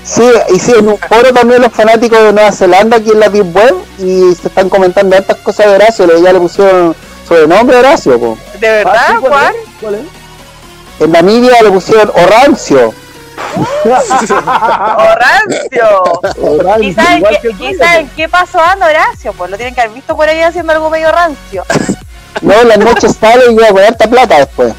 [SPEAKER 4] Sí, y sí, en un foro también los fanáticos de Nueva Zelanda aquí en la Deep Web y se están comentando hartas cosas de Horacio, le- ya le pusieron sobrenombre a Horacio, po.
[SPEAKER 3] ¿De verdad,
[SPEAKER 2] Ah, es? ¿Cuál es?
[SPEAKER 4] En Namibia le pusieron Orancio.
[SPEAKER 3] Horacio.
[SPEAKER 2] Horacio,
[SPEAKER 3] Quizás en,
[SPEAKER 2] que
[SPEAKER 3] quizá en qué pasó anda Horacio, pues lo tienen que haber visto por ahí haciendo algo medio rancio.
[SPEAKER 4] No, en las noches sale y lleva con harta plata después.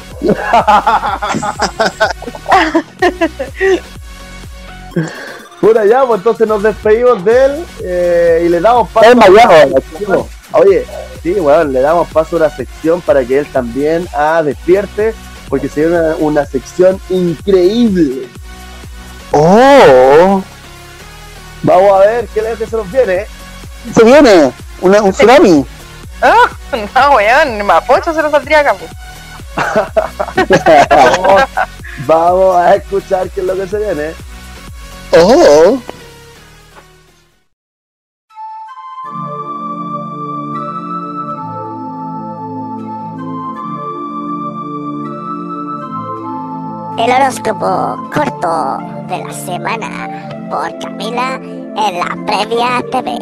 [SPEAKER 2] Bueno, ya, pues entonces nos despedimos de él eh, y le damos paso.
[SPEAKER 4] Está desmayado,
[SPEAKER 2] Oye, sí, weón, le damos paso a una sección para que él también ah, despierte, porque sería una, una sección increíble.
[SPEAKER 4] Oh,
[SPEAKER 2] Vamos a ver qué es que se nos viene.
[SPEAKER 4] se viene una, un tsunami.
[SPEAKER 3] Ah, no, weón, Mapocho se lo saldría acá.
[SPEAKER 2] Vamos, vamos a escuchar qué es lo que se viene.
[SPEAKER 4] Oh,
[SPEAKER 1] El horóscopo corto de la semana por Camila en la previa TV.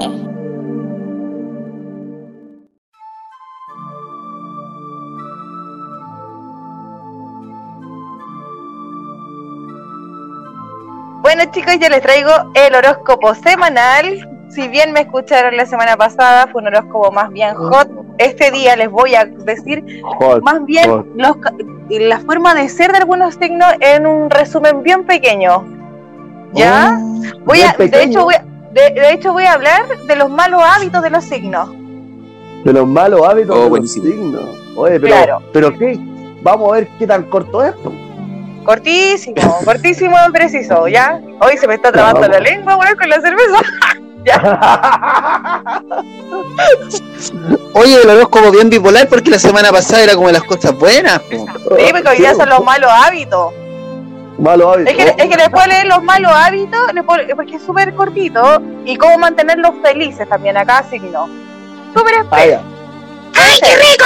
[SPEAKER 3] Bueno chicos, yo les traigo el horóscopo semanal. Si bien me escucharon la semana pasada, fue un horóscopo más bien hot. Este día les voy a decir
[SPEAKER 2] Hot,
[SPEAKER 3] más bien
[SPEAKER 2] hot.
[SPEAKER 3] los ca- la forma de ser de algunos signos en un resumen bien pequeño. ¿Ya? voy
[SPEAKER 2] bien
[SPEAKER 3] a, de, hecho voy a, de, de hecho voy a hablar de los malos hábitos de los signos.
[SPEAKER 2] De los malos hábitos
[SPEAKER 6] Oh,
[SPEAKER 2] de los signos. Oye, pero,
[SPEAKER 3] Claro.
[SPEAKER 2] pero qué, vamos a ver qué tan corto es.
[SPEAKER 3] Cortísimo, cortísimo y preciso, ¿ya? Hoy se me está trabando la
[SPEAKER 2] vamos.
[SPEAKER 3] lengua, weón, con la cerveza.
[SPEAKER 4] oye, el horóscopo bien bipolar porque la semana pasada era como de las cosas buenas. po.
[SPEAKER 3] Sí, porque hoy día son los malos hábitos.
[SPEAKER 2] Malos hábitos.
[SPEAKER 3] Es que, es que después leer los malos hábitos, porque es súper cortito, y cómo mantenerlos felices también a cada signo. Súper
[SPEAKER 2] Ah, ya.
[SPEAKER 3] ¡Ay, qué rico!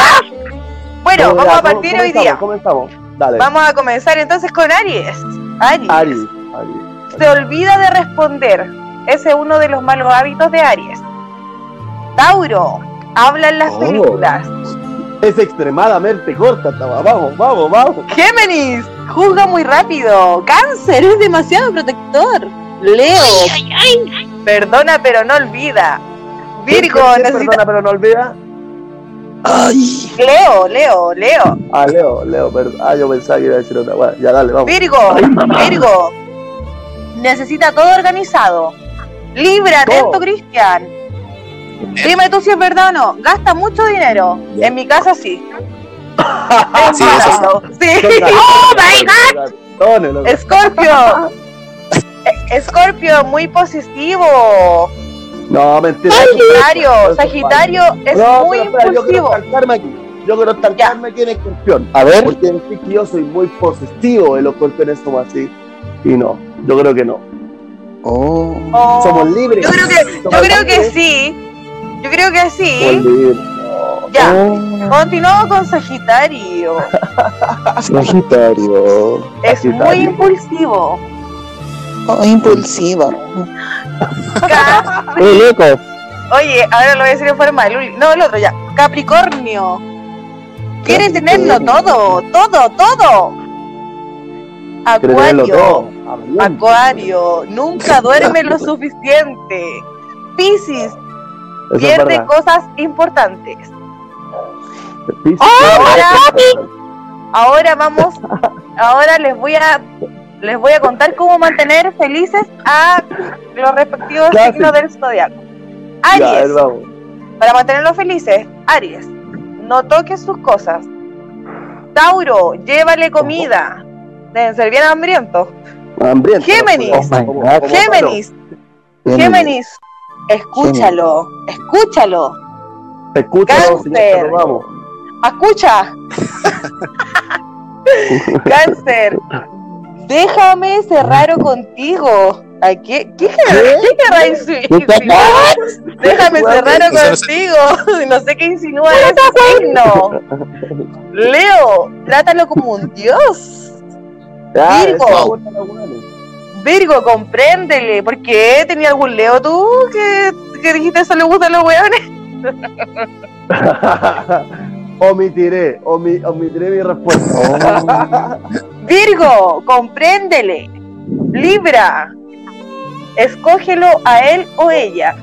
[SPEAKER 3] Bueno,
[SPEAKER 2] Ya,
[SPEAKER 3] vamos a partir hoy día.
[SPEAKER 2] Comenzamos. Dale.
[SPEAKER 3] Vamos a comenzar entonces con Aries. Aries.
[SPEAKER 2] Aries. Aries.
[SPEAKER 3] Se olvida de responder. Ese es uno de los malos hábitos de Aries. Tauro. Habla en las
[SPEAKER 4] Oh.
[SPEAKER 3] películas.
[SPEAKER 2] Es extremadamente corta. Vamos, vamos, vamos.
[SPEAKER 3] Géminis. Juzga muy rápido. Cáncer. Es demasiado protector. Leo. Perdona pero no olvida. Virgo.
[SPEAKER 2] ¿Quién- quién
[SPEAKER 3] necesita...
[SPEAKER 2] Perdona, pero no olvida.
[SPEAKER 4] Ay,
[SPEAKER 3] Leo, Leo, Leo.
[SPEAKER 2] Ah, Leo, Leo, perdón. Ah, yo pensaba que iba a decir otra. Bueno, ya dale, vamos.
[SPEAKER 3] Virgo, Virgo. Necesita todo organizado. Libra,
[SPEAKER 2] Todo.
[SPEAKER 3] atento, Cristian. Dime tú si es verdad o no. Gasta mucho dinero. En mi casa sí.
[SPEAKER 6] Sí, eso sí.
[SPEAKER 3] Sí.
[SPEAKER 2] ¡Oh, my God!
[SPEAKER 3] Escorpio. E- Escorpio, muy posesivo.
[SPEAKER 2] No, mentira.
[SPEAKER 3] Sagitario, Sagitario es
[SPEAKER 2] No,
[SPEAKER 3] muy
[SPEAKER 2] espera, yo quiero
[SPEAKER 3] impulsivo.
[SPEAKER 2] aquí. Yo quiero estancarme aquí en escorpión.
[SPEAKER 4] a ver,
[SPEAKER 2] Porque que yo soy muy posesivo de los escorpiones somos así. Y no, yo creo que no.
[SPEAKER 4] Oh,
[SPEAKER 3] Oh,
[SPEAKER 2] Somos libres.
[SPEAKER 3] Yo creo que, yo
[SPEAKER 2] Somos
[SPEAKER 3] creo que
[SPEAKER 2] libres.
[SPEAKER 3] sí. Yo creo que
[SPEAKER 2] Somos
[SPEAKER 3] sí.
[SPEAKER 2] libres.
[SPEAKER 3] Ya.
[SPEAKER 4] oh,
[SPEAKER 3] Continuamos con Sagitario.
[SPEAKER 4] Sagitario,
[SPEAKER 3] Es muy impulsivo.
[SPEAKER 4] oh, Oye, loco,
[SPEAKER 3] Oye, ahora lo voy a decir en forma de Luli. No, el otro ya. Capricornio. Quiere tenerlo todo, todo, todo. Acuario. Acuario. Nunca duerme lo suficiente. Piscis. Pierde cosas importantes.
[SPEAKER 2] Piscis,
[SPEAKER 3] Ahora, ahora vamos. Ahora les voy a les voy a contar cómo mantener felices a los respectivos signos del zodiaco. Aries. Para mantenerlos felices, Aries, no toques sus cosas. Tauro, llévale comida. Deben ser bien hambrientos.
[SPEAKER 2] Hambriento.
[SPEAKER 3] Géminis.
[SPEAKER 4] Oh
[SPEAKER 2] como- como
[SPEAKER 3] Géminis, Géminis, escúchalo, escúchalo.
[SPEAKER 2] Te señor, pero vamos.
[SPEAKER 3] Escucha. Cáncer, déjame ser raro contigo. Ay, ¿Qué, qué, qué querrá insinuar? Déjame
[SPEAKER 6] se-
[SPEAKER 3] contigo. No sé qué insinúa ese signo. Leo, trátalo como un dios.
[SPEAKER 2] Ya,
[SPEAKER 3] Virgo.
[SPEAKER 2] hueones.
[SPEAKER 3] Virgo, compréndele. ¿Por qué? ¿Tenía algún Leo tú que, que dijiste eso le gustan los weones?
[SPEAKER 2] omitiré, omi- omitiré mi respuesta.
[SPEAKER 3] Virgo, compréndele. Libra, escógelo a él o ella.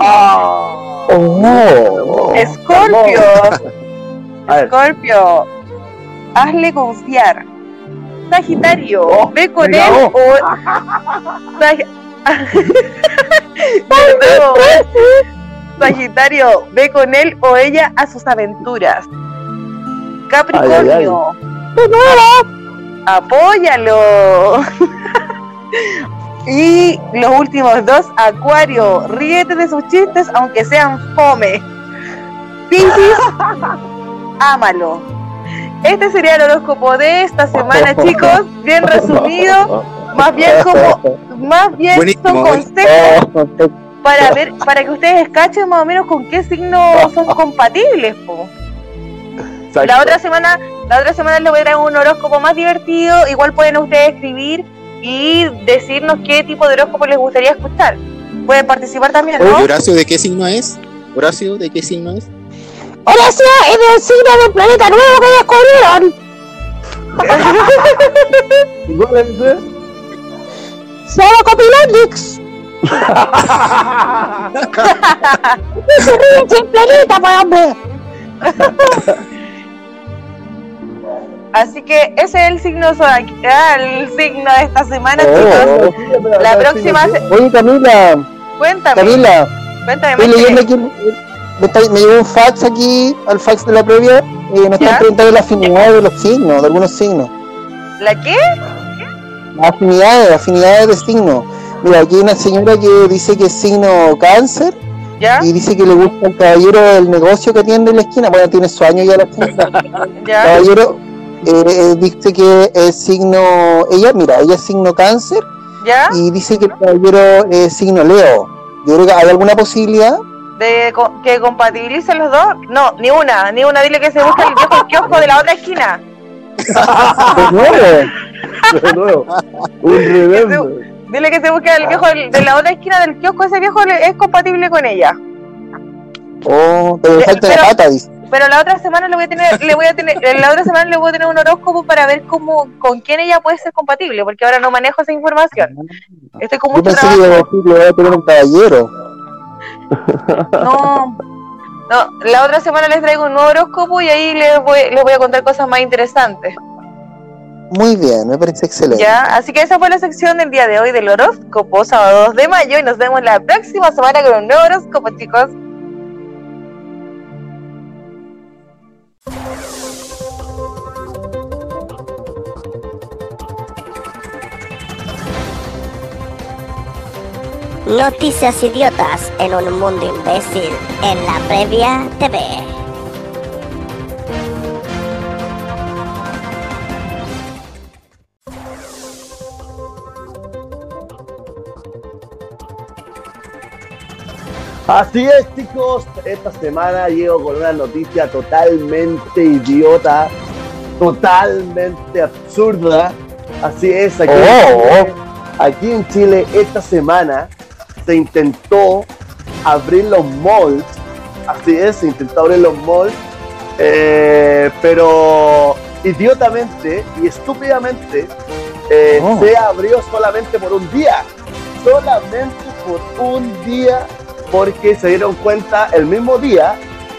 [SPEAKER 2] Ah.
[SPEAKER 4] Oh,
[SPEAKER 3] Escorpio,
[SPEAKER 2] A
[SPEAKER 3] Escorpio, hazle confiar. Sagitario,
[SPEAKER 2] Oh,
[SPEAKER 3] ve con él
[SPEAKER 2] oh.
[SPEAKER 3] o. Sag- Sagitario, ve con él o ella a sus aventuras. Capricornio, apóyalo. y los últimos dos, Acuario, ríete de sus chistes aunque sean fome. Piscis, ámalo. Este sería el horóscopo de esta semana, chicos. Bien resumido, más bien como, más bien
[SPEAKER 6] Buenísimo,
[SPEAKER 3] son consejos para ver, para que ustedes cachen más o menos con qué signo son compatibles, po. La otra semana, la otra semana les voy a traer un horóscopo más divertido. Igual pueden ustedes escribir y decirnos qué tipo de horóscopo les gustaría escuchar. Pueden participar también, ¿no?
[SPEAKER 6] Oye, Horacio, ¿de qué signo es? Horacio, ¿de qué signo es?
[SPEAKER 5] Horacio es del signo del planeta nuevo que descubrieron.
[SPEAKER 2] ¿Cuál es ese?
[SPEAKER 5] Se llama Copilonix. Se ríen sin planeta, pues, hombre.
[SPEAKER 3] Así que ese es el signo zodiacal, el signo de esta semana,
[SPEAKER 4] Oh,
[SPEAKER 3] chicos.
[SPEAKER 2] Pero
[SPEAKER 3] La
[SPEAKER 2] acá
[SPEAKER 3] próxima,
[SPEAKER 2] sí,
[SPEAKER 3] se-
[SPEAKER 4] Oye, Camila,
[SPEAKER 3] cuéntame,
[SPEAKER 4] Camila,
[SPEAKER 3] cuéntame.
[SPEAKER 4] estoy leyendo aquí. Me, está- me llegó un fax aquí, al fax de la previa, y me están preguntando la afinidad de los signos, de algunos signos.
[SPEAKER 3] ¿La qué?
[SPEAKER 4] Las afinidades, afinidades de signos. Mira, aquí hay una señora que dice que es signo cáncer
[SPEAKER 3] ¿Ya?
[SPEAKER 4] y dice que le gusta el caballero del negocio que atiende en la esquina. Bueno, tiene su año ya la.
[SPEAKER 3] ¿Ya?
[SPEAKER 4] caballero eh, eh, dice que es signo, ella, mira, ella es signo cáncer
[SPEAKER 3] ¿Ya?
[SPEAKER 4] y dice que el caballero es signo Leo. Yo creo que hay alguna posibilidad.
[SPEAKER 3] ¿De que compatibilicen los dos? No, ni una, ni una. Dile que se busque el viejo kiosco de la otra esquina.
[SPEAKER 4] De nuevo.
[SPEAKER 2] De nuevo. Un.
[SPEAKER 3] Dile que se busque el viejo de la otra esquina del kiosco. Ese viejo es compatible con ella.
[SPEAKER 4] Oh, pero le
[SPEAKER 3] Eh,
[SPEAKER 4] falta la pata, dice.
[SPEAKER 3] Pero la otra semana le voy a tener, le voy a tener, en la otra semana le voy a tener un horóscopo para ver cómo, con quién ella puede ser compatible, porque ahora no manejo esa información. Estoy con
[SPEAKER 4] Yo
[SPEAKER 3] mucho
[SPEAKER 4] pensé
[SPEAKER 3] trabajo.
[SPEAKER 4] a tener un caballero.
[SPEAKER 3] No, no, la otra semana les traigo un nuevo horóscopo y ahí les voy, les voy a contar cosas más interesantes.
[SPEAKER 4] Muy bien, me parece excelente.
[SPEAKER 3] Ya, así que esa fue la sección del día de hoy del horóscopo, sábado 2 de mayo, y nos vemos la próxima semana con un nuevo horóscopo, chicos.
[SPEAKER 1] Noticias idiotas en un mundo imbécil en la previa TV.
[SPEAKER 2] Así es, chicos. Esta semana llego con una noticia totalmente idiota, totalmente absurda. Así es, aquí, en
[SPEAKER 4] Oh.
[SPEAKER 2] Chile, aquí en Chile esta semana se intentó abrir los malls. Así es, se intentó abrir los malls, eh, pero idiotamente y estúpidamente eh,
[SPEAKER 4] Oh.
[SPEAKER 2] se abrió solamente por un día. Solamente por un día porque se dieron cuenta el mismo día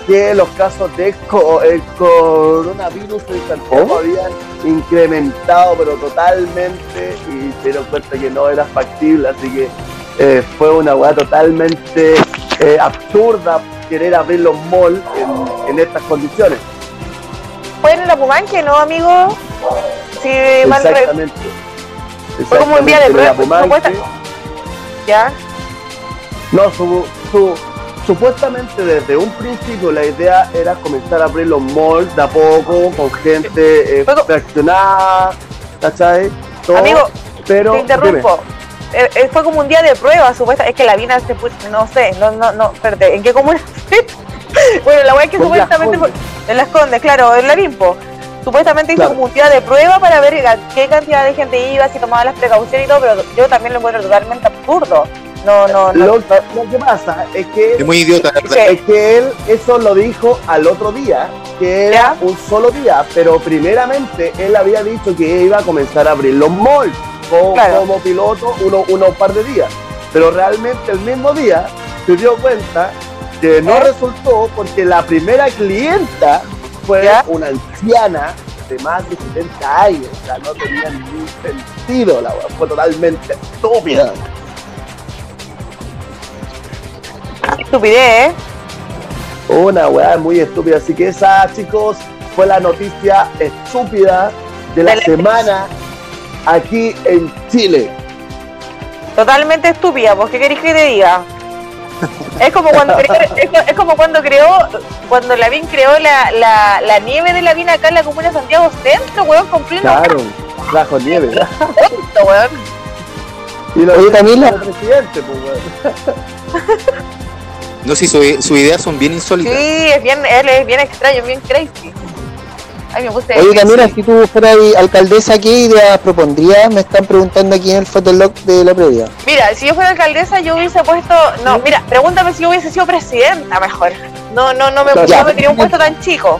[SPEAKER 2] que los casos de co- el coronavirus en Santiago habían incrementado pero totalmente y se dieron cuenta que no era factible así que eh, fue una weá totalmente eh, absurda querer abrir los malls en, en estas condiciones
[SPEAKER 3] Fue en la Pumanque, ¿no, amigo? Sí, mal
[SPEAKER 2] exactamente
[SPEAKER 3] Fue como un día de prueba, supuesta- Ya,
[SPEAKER 2] No, su, su- supuestamente desde un principio la idea era comenzar a abrir los malls de a poco, con gente eh,
[SPEAKER 3] Luego-
[SPEAKER 2] fraccionada, ¿cachai? Todo,
[SPEAKER 3] Amigo,
[SPEAKER 2] pero,
[SPEAKER 3] te interrumpo. Eh, fue como un día de prueba, supuesta. Es que la Vina se puso, no sé, no, no, no, espérate, ¿en qué comuna? bueno, la weá es que
[SPEAKER 2] Las
[SPEAKER 3] supuestamente fue-
[SPEAKER 2] Condes.
[SPEAKER 3] en las Condes, claro, en la Bimpo. Supuestamente hizo
[SPEAKER 2] Claro.
[SPEAKER 3] como un día de prueba para ver a qué cantidad de gente iba, si tomaba las precauciones y todo, pero yo también lo encuentro totalmente absurdo. No, no, no.
[SPEAKER 2] Lo, lo que pasa es que,
[SPEAKER 6] Es muy idiota.
[SPEAKER 3] Sí.
[SPEAKER 2] es que él eso lo dijo al otro día, que era
[SPEAKER 3] ¿Ya?
[SPEAKER 2] un solo día, pero primeramente él había dicho que iba a comenzar a abrir los malls
[SPEAKER 3] Claro.
[SPEAKER 2] como piloto uno, unos par de días, pero realmente el mismo día se dio cuenta que no
[SPEAKER 3] ¿Eh?
[SPEAKER 2] resultó porque la primera clienta fue
[SPEAKER 3] ¿Ya?
[SPEAKER 2] una anciana de más de 70 años. O sea, no tenía ningún sentido la weá. Fue totalmente estúpida.
[SPEAKER 3] Estupidez, ¿eh?
[SPEAKER 2] Una weá muy estúpida. Así que esa, chicos, fue la noticia estúpida de la
[SPEAKER 3] De la-
[SPEAKER 2] semana aquí en Chile.
[SPEAKER 3] Totalmente estúpida, pues ¿qué querés que te diga? Es como cuando creó, es, co- es como cuando creó, cuando Lavín creó la, la, la nieve de Lavín acá en la comuna de Santiago Centro, weón, con pleno
[SPEAKER 2] Claro, bajo nieve.
[SPEAKER 3] weón.
[SPEAKER 2] Y lo
[SPEAKER 4] Oye, Camila.
[SPEAKER 2] el presidente, pues, weón.
[SPEAKER 6] No sé si su- sus ideas son bien insólitas.
[SPEAKER 3] Sí, es bien, él es bien extraño, bien crazy. Ay, me puse
[SPEAKER 4] Oye, Camila, si tú fueras alcaldesa, ¿qué ideas propondrías? Me están preguntando aquí en el fotolog de la previa.
[SPEAKER 3] Mira, si yo fuera alcaldesa, yo hubiese puesto. No, mira, pregúntame si yo hubiese sido presidenta mejor. No, no, no me, no me quería un puesto tan chico.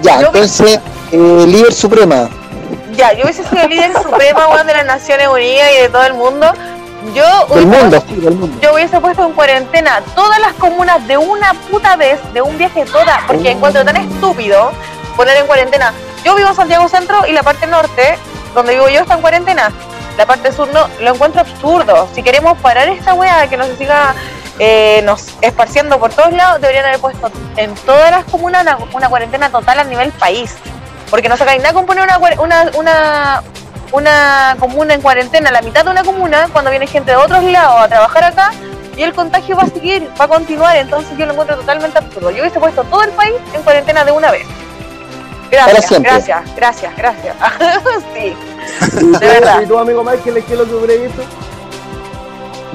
[SPEAKER 4] Ya,
[SPEAKER 3] Yo-
[SPEAKER 4] entonces, eh, líder suprema.
[SPEAKER 3] Ya, yo hubiese sido líder suprema weón, de las Naciones Unidas y de todo el mundo. Yo
[SPEAKER 4] Del
[SPEAKER 3] hubiese,
[SPEAKER 4] mundo, sí, del mundo.
[SPEAKER 3] yo hubiese puesto en cuarentena todas las comunas de una puta vez, de un viaje toda, porque encuentro tan estúpido poner en cuarentena. Yo vivo en Santiago Centro y la parte norte, donde vivo yo, está en cuarentena. La parte sur no, lo encuentro absurdo. Si queremos parar esta weá que nos siga eh, nos esparciendo por todos lados, deberían haber puesto en todas las comunas una, cuarentena total a nivel país. Porque no sacáis nada con poner una, una, una, una comuna en cuarentena, la mitad de una comuna, cuando viene gente de otros lados a trabajar acá, y el contagio va a seguir, va a continuar, entonces yo lo encuentro totalmente absurdo. Yo hubiese puesto todo el país en cuarentena de una vez.
[SPEAKER 4] Para
[SPEAKER 3] Gracias,
[SPEAKER 4] siempre.
[SPEAKER 3] gracias, gracias, gracias. sí,
[SPEAKER 2] ¿Y tú,
[SPEAKER 3] de verdad.
[SPEAKER 2] y tu amigo Michael, qué es lo que hubiera visto?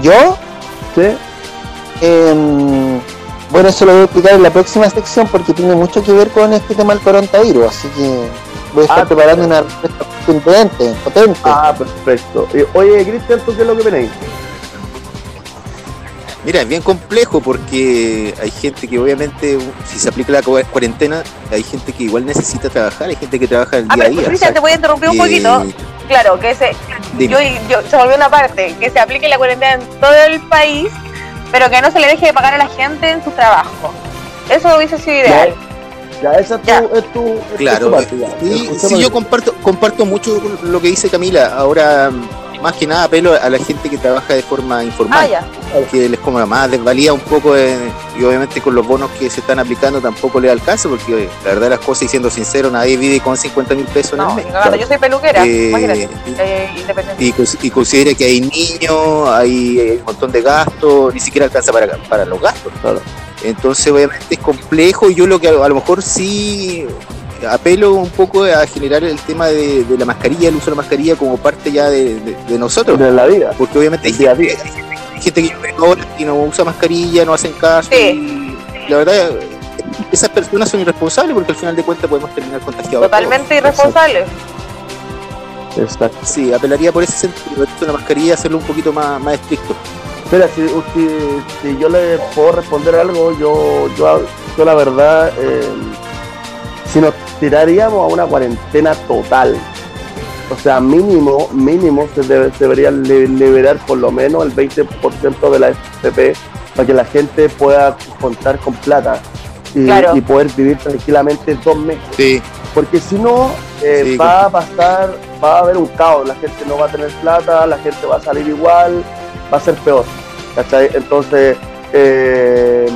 [SPEAKER 4] ¿Yo?
[SPEAKER 2] Sí.
[SPEAKER 4] Em, bueno, eso lo voy a explicar en la próxima sección porque tiene mucho que ver con este tema del coronavirus, así que voy a estar
[SPEAKER 2] Ah,
[SPEAKER 4] preparando una respuesta potente, potente.
[SPEAKER 2] Ah, perfecto. Oye, Cristian, ¿tú qué es lo que tenéis?
[SPEAKER 6] Mira, es bien complejo porque hay gente que obviamente, si se aplica la cua- cuarentena, hay gente que igual necesita trabajar, hay gente que trabaja el
[SPEAKER 3] Ah,
[SPEAKER 6] día a día.
[SPEAKER 3] Cristian, te voy a interrumpir un
[SPEAKER 6] Eh,
[SPEAKER 3] poquito. Claro, que se, yo, yo, se volvió una parte, que se aplique la cuarentena en todo el país, pero que no se le deje de pagar a la gente en su trabajo. Eso hubiese sido ideal.
[SPEAKER 2] Ya, esa es tu,
[SPEAKER 3] Ya.
[SPEAKER 2] es tu, es tu
[SPEAKER 6] Claro,
[SPEAKER 2] parte, ya.
[SPEAKER 6] y sí, yo comparto, comparto mucho lo que dice Camila. Ahora, más que nada, apelo a la gente que trabaja de forma
[SPEAKER 3] Ah,
[SPEAKER 6] informal,
[SPEAKER 3] ya.
[SPEAKER 6] que les como más desvalía un poco, eh, y obviamente con los bonos que se están aplicando tampoco le alcanza, porque eh, la verdad, las cosas, y siendo sincero, nadie vive con 50 mil pesos en
[SPEAKER 3] No,
[SPEAKER 6] el mes.
[SPEAKER 3] yo soy peluquera,
[SPEAKER 6] Eh,
[SPEAKER 3] imagínate, eh, independiente.
[SPEAKER 6] y, y considera que hay niños, hay, hay un montón de gastos, ni siquiera alcanza para, para los gastos.
[SPEAKER 2] Claro.
[SPEAKER 6] Entonces, obviamente es complejo. y Yo lo que a, a lo mejor sí apelo un poco a generar el tema de, de la mascarilla, el uso de la mascarilla como parte ya de, de- de nosotros.
[SPEAKER 2] de la vida.
[SPEAKER 6] Porque obviamente hay gente,
[SPEAKER 2] día.
[SPEAKER 6] hay gente- hay gente que y no usa mascarilla, no hacen caso.
[SPEAKER 3] Sí.
[SPEAKER 6] Y la verdad, esas personas son irresponsables porque al final de cuentas podemos terminar contagiados.
[SPEAKER 3] Totalmente
[SPEAKER 6] todos.
[SPEAKER 3] irresponsable.
[SPEAKER 2] Exacto.
[SPEAKER 6] Sí, apelaría por ese sentido. La mascarilla, hacerlo un poquito más, más estricto.
[SPEAKER 2] Mira, si, si, si yo le puedo responder algo, yo, yo, yo la verdad, eh, si nos tiraríamos a una cuarentena total, o sea, mínimo, mínimo se, debe- se debería li- liberar por lo menos el 20% de la FP para que la gente pueda contar con plata y,
[SPEAKER 3] Claro.
[SPEAKER 2] y poder vivir tranquilamente dos meses.
[SPEAKER 6] Sí,
[SPEAKER 2] Porque si no, eh,
[SPEAKER 6] Sí,
[SPEAKER 2] va a pasar, va a haber un caos, la gente no va a tener plata, la gente va a salir igual, va a ser peor. ¿cachai? Entonces, eh,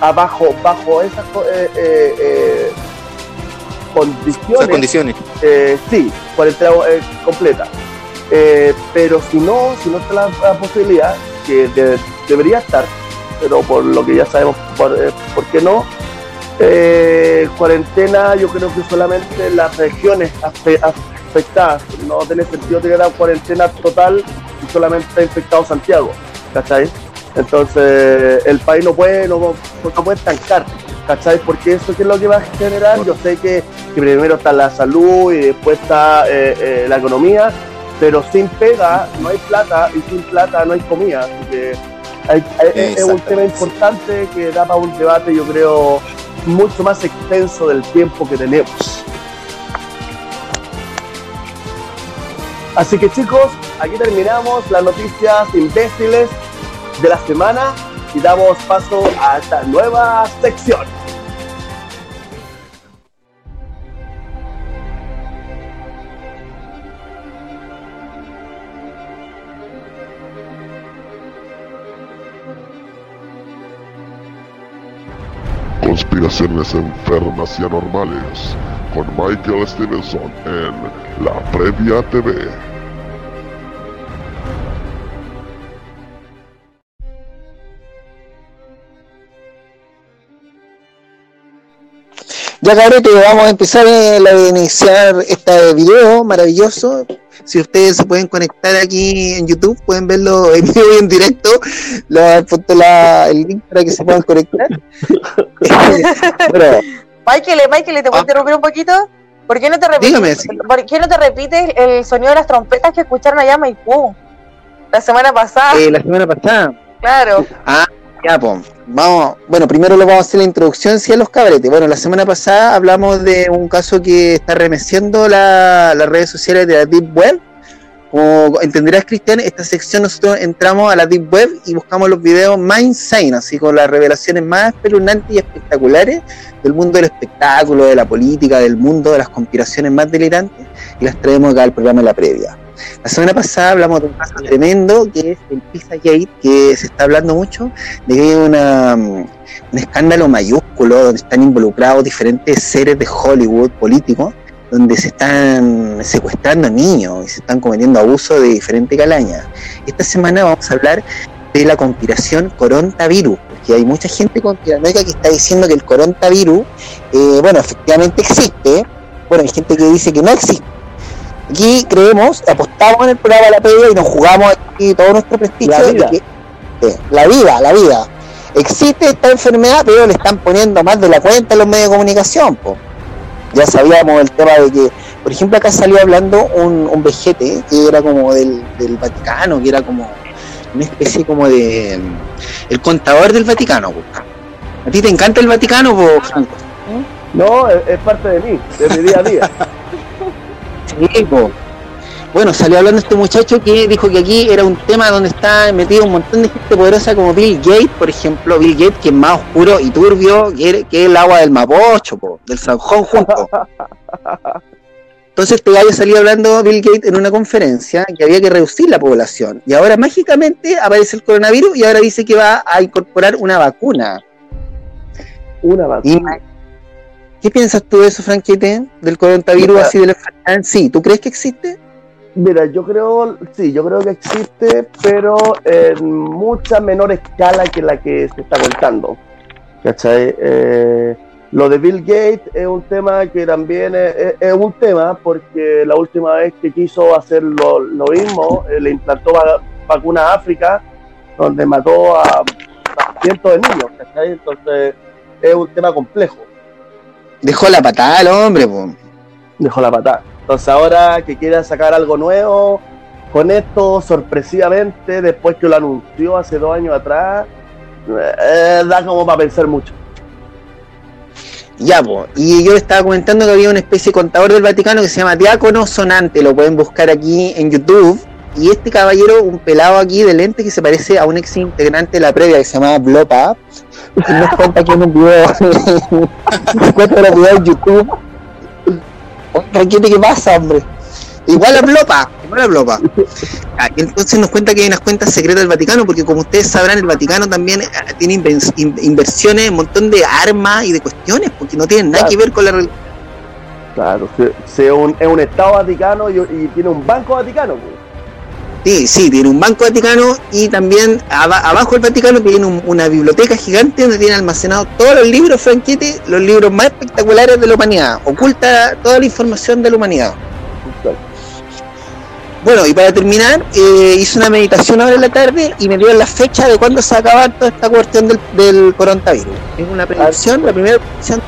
[SPEAKER 2] abajo, bajo esas co- eh, condiciones,
[SPEAKER 6] condiciones.
[SPEAKER 2] eh, sí, cuarentena eh, completa. Eh, pero si no, si no está la, la posibilidad, que de- debería estar, pero por lo que ya sabemos por, por qué no, cuarentena yo creo que solamente las regiones afe- afectadas, no tiene sentido tener una cuarentena total y solamente está infectado Santiago, ¿cachai? Entonces el país no puede, no, no puede estancar, ¿cachai? Porque eso que es lo que va a generar, yo sé que, que primero está la salud y después está eh, eh, la economía, pero sin pega no hay plata y sin plata no hay comida, así que hay- hay- es un tema importante que da para un debate, yo creo, mucho más extenso del tiempo que tenemos. Así que chicos, aquí terminamos las noticias imbéciles de la semana y damos paso a esta nueva sección.
[SPEAKER 7] Conspiraciones enfermas y anormales con Michael Stevenson en La Previa TV.
[SPEAKER 4] Ya cabrón, que vamos a empezar eh, a iniciar este video maravilloso. Si ustedes se pueden conectar aquí en YouTube, pueden verlo en vivo y en directo. Le puesto la- el link para que se puedan conectar. bueno,
[SPEAKER 3] Michael, eh, Michael, ¿te puedo
[SPEAKER 4] Ah.
[SPEAKER 3] interrumpir un poquito? ¿Por qué no te repites,
[SPEAKER 4] Dígame, sí.
[SPEAKER 3] ¿por qué no te repites el sonido de las trompetas que escucharon allá en Maipú? La semana pasada,
[SPEAKER 4] eh, la semana pasada.
[SPEAKER 3] claro.
[SPEAKER 4] Ya, pues, vamos. Bueno, primero lo vamos a hacer la introducción, sí, a los cabretes. Bueno, la semana pasada hablamos de un caso que está remeciendo la- las redes sociales de la Deep Web. Como entenderás, Cristian, esta sección nosotros entramos a la Deep Web y buscamos los videos más insane, así con las revelaciones más espeluznantes y espectaculares del mundo del espectáculo, de la política, del mundo de las conspiraciones más delirantes y las traemos acá al programa de la previa. La semana pasada hablamos de un caso tremendo que es el Pizza Gate, que se está hablando mucho de que hay mm, un escándalo mayúsculo donde están involucrados diferentes seres de Hollywood políticos, donde se están secuestrando niños y se están cometiendo abusos de diferente calaña. Esta semana vamos a hablar de la conspiración coronavirus, porque hay mucha gente conspiranoica que está diciendo que el coronavirus, eh, bueno, efectivamente existe, bueno, hay gente que dice que no existe. Aquí creemos, apostamos en el programa de la pelea y nos jugamos aquí todo nuestro prestigio
[SPEAKER 2] La
[SPEAKER 4] de
[SPEAKER 2] vida.
[SPEAKER 4] que eh, la vida, la vida. Existe esta enfermedad, pero le están poniendo más de la cuenta en los medios de comunicación. po. Ya sabíamos el tema de que, por ejemplo, acá salió hablando un, un vejete que era como del, del Vaticano, que era como una especie como de mm, el contador del Vaticano. po. ¿A ti te encanta el Vaticano, po, Franco?
[SPEAKER 2] No, es, es parte de mí, de mi día a día.
[SPEAKER 4] Bueno, salió hablando este muchacho que dijo que aquí era un tema donde está metido un montón de gente poderosa como Bill Gates, por ejemplo, Bill Gates que es más oscuro y turbio que, el agua del Mapocho, po, del Sanjón junto. Entonces este gallo salió hablando Bill Gates en una conferencia que había que reducir la población y ahora mágicamente aparece el coronavirus y ahora dice que va a incorporar una vacuna.
[SPEAKER 2] Una
[SPEAKER 4] Y,
[SPEAKER 2] vacuna.
[SPEAKER 4] ¿Qué piensas tú de eso, Franquete? Del coronavirus así de la enfermedad en sí. ¿Tú crees que existe?
[SPEAKER 2] Mira, yo creo, sí, yo creo que existe, pero en mucha menor escala que la que se está contando. ¿Cachai? Eh, lo de Bill Gates es un tema que también es un tema porque la última vez que quiso hacer lo, lo mismo, eh, le implantó va- vacuna a África, donde mató a, a cientos de niños, ¿cachai? Entonces es un tema complejo.
[SPEAKER 4] Dejó la patada al hombre, po.
[SPEAKER 2] dejó la patada. Entonces ahora que quiera sacar algo nuevo, con esto sorpresivamente, después que lo anunció hace dos años atrás, eh, da como para pensar mucho.
[SPEAKER 4] Ya, po. Y yo estaba comentando que había una especie de contador del Vaticano que se llama Diácono Sonante, lo pueden buscar aquí en YouTube. Y este caballero, un pelado aquí de lente que se parece a un ex integrante de la previa que se llamaba Blopa, y nos cuenta que en un video, cuenta los videos en YouTube. Oye, ¿qué pasa, hombre? Igual a Blopa, igual a Blopa. Ah, entonces nos cuenta que hay unas cuentas secretas del Vaticano, porque como ustedes sabrán, el Vaticano también eh, tiene inversiones, un montón de armas y de cuestiones, porque no tienen nada que ver con la religión.
[SPEAKER 2] Claro, se- un- es un Estado Vaticano y, y tiene un Banco Vaticano. pues.
[SPEAKER 4] Sí, sí, tiene un banco vaticano y también aba- abajo del Vaticano tiene un- una biblioteca gigante donde tiene almacenados todos los libros, Franquete, los libros más espectaculares de la humanidad. Oculta toda la información de la humanidad. Bueno, y para terminar, eh, hice una meditación ahora en la tarde y me dio la fecha de cuándo se va a acabar toda esta cuestión del, coronavirus. Es una predicción, la primera predicción.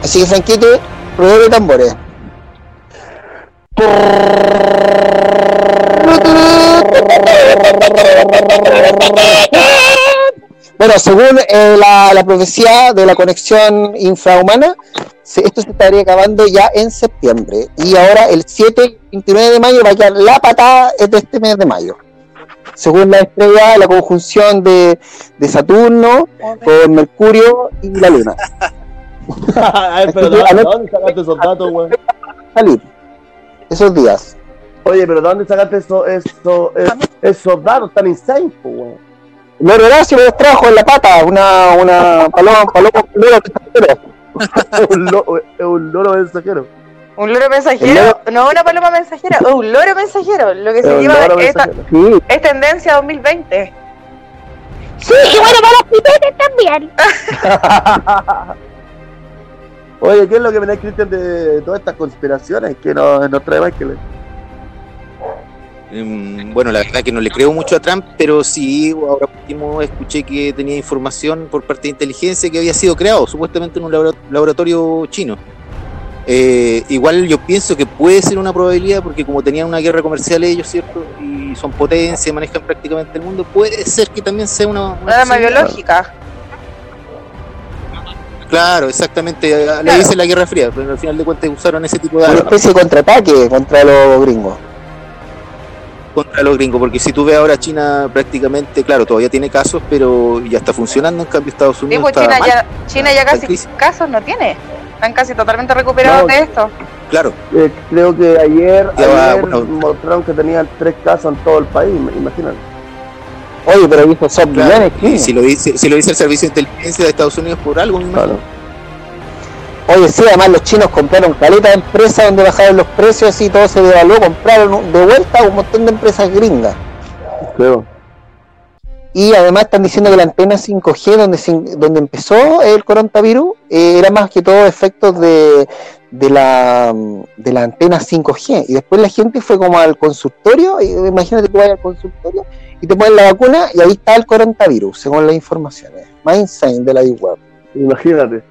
[SPEAKER 4] Así que, Franquete, ruedo de tambores. Bueno, según eh, la, la profecía de la conexión infrahumana, se- esto se estaría acabando ya en septiembre. Y ahora el 7 y 29 de mayo va a quedar la patada de este mes de mayo. Según la estrella, la conjunción de, de Saturno con Mercurio y la Luna.
[SPEAKER 2] Ay, pero ¿de dónde- dónde sacaste esos datos, güey?
[SPEAKER 4] Salir esos días.
[SPEAKER 2] Oye, pero ¿de dónde sacaste eso, eso, es- esos datos tan insane, pues, güey?
[SPEAKER 4] Loro Horacio me trajo en la pata una, una paloma, paloma, un loro mensajero.
[SPEAKER 2] Un, lo- es un loro mensajero.
[SPEAKER 3] Un loro mensajero, no una paloma mensajera, un loro mensajero, lo que se lleva esta-.
[SPEAKER 4] Sí,
[SPEAKER 3] es tendencia 2020.
[SPEAKER 5] Sí, y bueno, para los pipetes también.
[SPEAKER 2] Oye, ¿qué es lo que me Cristian de todas estas conspiraciones que nos, nos trae Michael?
[SPEAKER 6] Mm, Bueno, la verdad que no le creo mucho a Trump, pero sí, ahora último escuché que tenía información por parte de inteligencia que había sido creado supuestamente en un labora- laboratorio chino. Eh, igual yo pienso que puede ser una probabilidad porque como tenían una guerra comercial ellos, ¿cierto? Y son potencia, manejan prácticamente el mundo, puede ser que también sea una... una
[SPEAKER 3] arma biológica.
[SPEAKER 6] Claro, exactamente, le
[SPEAKER 3] Claro.
[SPEAKER 6] dicen la Guerra Fría, pero al final de cuentas usaron ese tipo de
[SPEAKER 4] una
[SPEAKER 6] armas.
[SPEAKER 4] especie de contraataque contra los gringos.
[SPEAKER 6] contra los gringos, porque si tú ves ahora China prácticamente, claro, todavía tiene casos, pero ya está funcionando, en cambio Estados
[SPEAKER 3] Sí,
[SPEAKER 6] Unidos
[SPEAKER 3] pues
[SPEAKER 6] está
[SPEAKER 3] China
[SPEAKER 6] mal.
[SPEAKER 3] ya, China casi
[SPEAKER 6] crisis.
[SPEAKER 3] casos no tiene. Están casi totalmente recuperados
[SPEAKER 2] No.
[SPEAKER 3] de esto.
[SPEAKER 6] Claro,
[SPEAKER 2] Eh, creo que ayer,
[SPEAKER 6] va,
[SPEAKER 2] ayer
[SPEAKER 6] bueno.
[SPEAKER 2] mostraron que tenían tres casos en todo el país, imagínate.
[SPEAKER 4] Oye, pero dijo son
[SPEAKER 6] claro.
[SPEAKER 4] millones,
[SPEAKER 6] si lo dice, si lo dice el servicio de inteligencia de Estados Unidos por algo, me.
[SPEAKER 2] Claro.
[SPEAKER 4] Oye, sí, además los chinos compraron caleta de empresas donde bajaron los precios y todo se devaluó, compraron de vuelta un montón de empresas gringas.
[SPEAKER 2] Creo.
[SPEAKER 4] Y además están diciendo que la antena 5G, donde, donde empezó el coronavirus, eh, era más que todo efectos de, de, la, de la antena 5G. Y después la gente fue como al consultorio, y imagínate que vayas al consultorio y te ponen la vacuna y ahí está el coronavirus, según las informaciones. Más insane de la Deep Web.
[SPEAKER 2] Imagínate.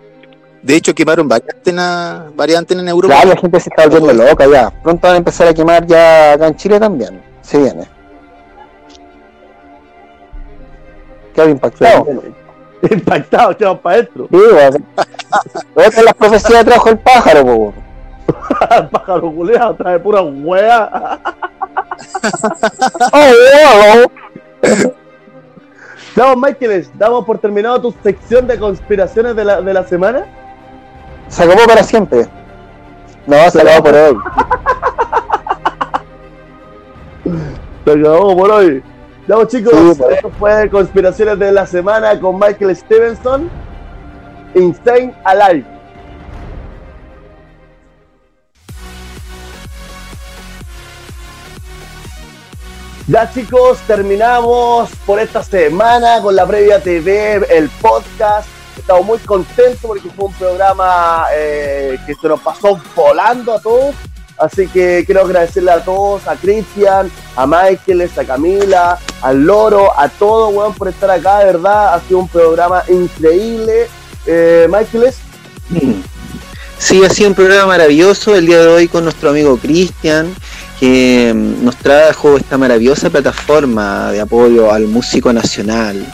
[SPEAKER 6] De hecho, quemaron varias antenas, varias antenas en Europa.
[SPEAKER 4] Claro, la gente se está volviendo loca ya. Pronto van a empezar a quemar ya acá en Chile también. Se viene. Quedó impactado.
[SPEAKER 2] Impactado, echamos para adentro.
[SPEAKER 4] Sí, de las profecías trajo el pájaro, po. weón.
[SPEAKER 2] Pájaro culeado, trae pura hueá.
[SPEAKER 4] Oh, weón.
[SPEAKER 2] Damos, Michael, damos por terminado tu sección de conspiraciones de la, de la semana.
[SPEAKER 4] Se acabó para siempre. No, se acabó por hoy.
[SPEAKER 2] Se acabó por hoy. Damos, chicos,
[SPEAKER 4] Sí,
[SPEAKER 2] esto fue Conspiraciones de la semana con Michael Stevenson. Insane Alive. Ya chicos, terminamos por esta semana con la previa TV, el podcast. Estamos muy contentos porque fue un programa eh, que se nos pasó volando a todos. Así que quiero agradecerle a todos, a Cristian, a Michael, a Camila, al Loro, a todos, weón, por estar acá, de verdad. Ha sido un programa increíble. Eh, Michael,
[SPEAKER 9] Sí, ha sido un programa maravilloso el día de hoy con nuestro amigo Cristian, que mm, nos trajo esta maravillosa plataforma de apoyo al músico nacional.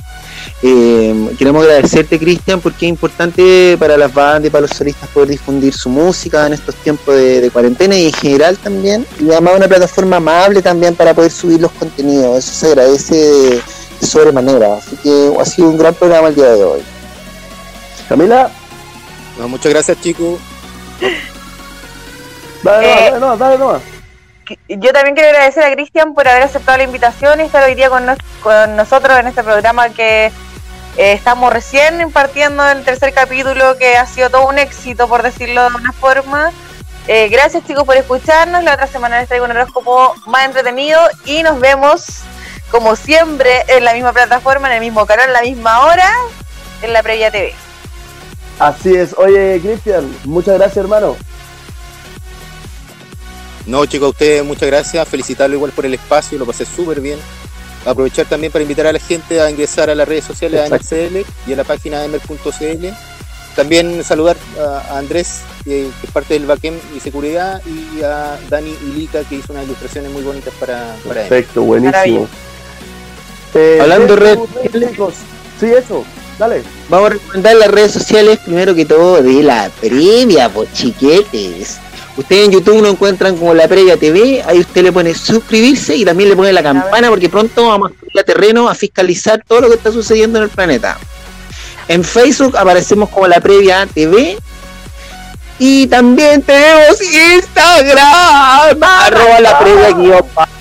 [SPEAKER 9] Eh, queremos agradecerte, Cristian, porque es importante para las bandas y para los solistas poder difundir su música en estos tiempos de, de cuarentena y en general también. Y además una plataforma amable también para poder subir los contenidos. Eso se agradece de, de sobremanera. Así que ha sido un gran programa el día de hoy.
[SPEAKER 2] Camila,
[SPEAKER 6] No, muchas gracias, chicos.
[SPEAKER 2] dale,
[SPEAKER 3] Eh,
[SPEAKER 2] dale, no, dale, no.
[SPEAKER 3] Yo también quiero agradecer a Cristian por haber aceptado la invitación y estar hoy día con, nos- con nosotros en este programa que eh, estamos recién impartiendo el tercer capítulo que ha sido todo un éxito, por decirlo de una forma. Eh, gracias chicos por escucharnos. La otra semana les traigo un horóscopo más entretenido y nos vemos como siempre en la misma plataforma, en el mismo canal, en la misma hora, en la Previa TV.
[SPEAKER 2] Así es. Oye, Cristian, muchas gracias, hermano.
[SPEAKER 6] No, chicos, a ustedes muchas gracias. Felicitarlo igual por el espacio, lo pasé súper bien. Aprovechar también para invitar a la gente a ingresar a las redes sociales de MRCL y a la página emer.cl. También saludar a Andrés, que, es parte del backend y seguridad, y a Dani Ilica, que hizo unas ilustraciones muy bonitas para.
[SPEAKER 2] Perfecto, buenísimo. Eh,
[SPEAKER 9] Hablando
[SPEAKER 2] ¿qué-
[SPEAKER 9] red-
[SPEAKER 2] tus chicos? Sí, eso. Dale.
[SPEAKER 9] Vamos a recomendar las redes sociales, primero que todo, de la previa, pues chiquetes. Ustedes en YouTube lo encuentran como la previa TV, ahí usted le pone suscribirse y también le pone la campana porque pronto vamos a subir a terreno a fiscalizar todo lo que está sucediendo en el planeta. En Facebook aparecemos como la previa TV y también tenemos Instagram, arroba la previa guion bajo,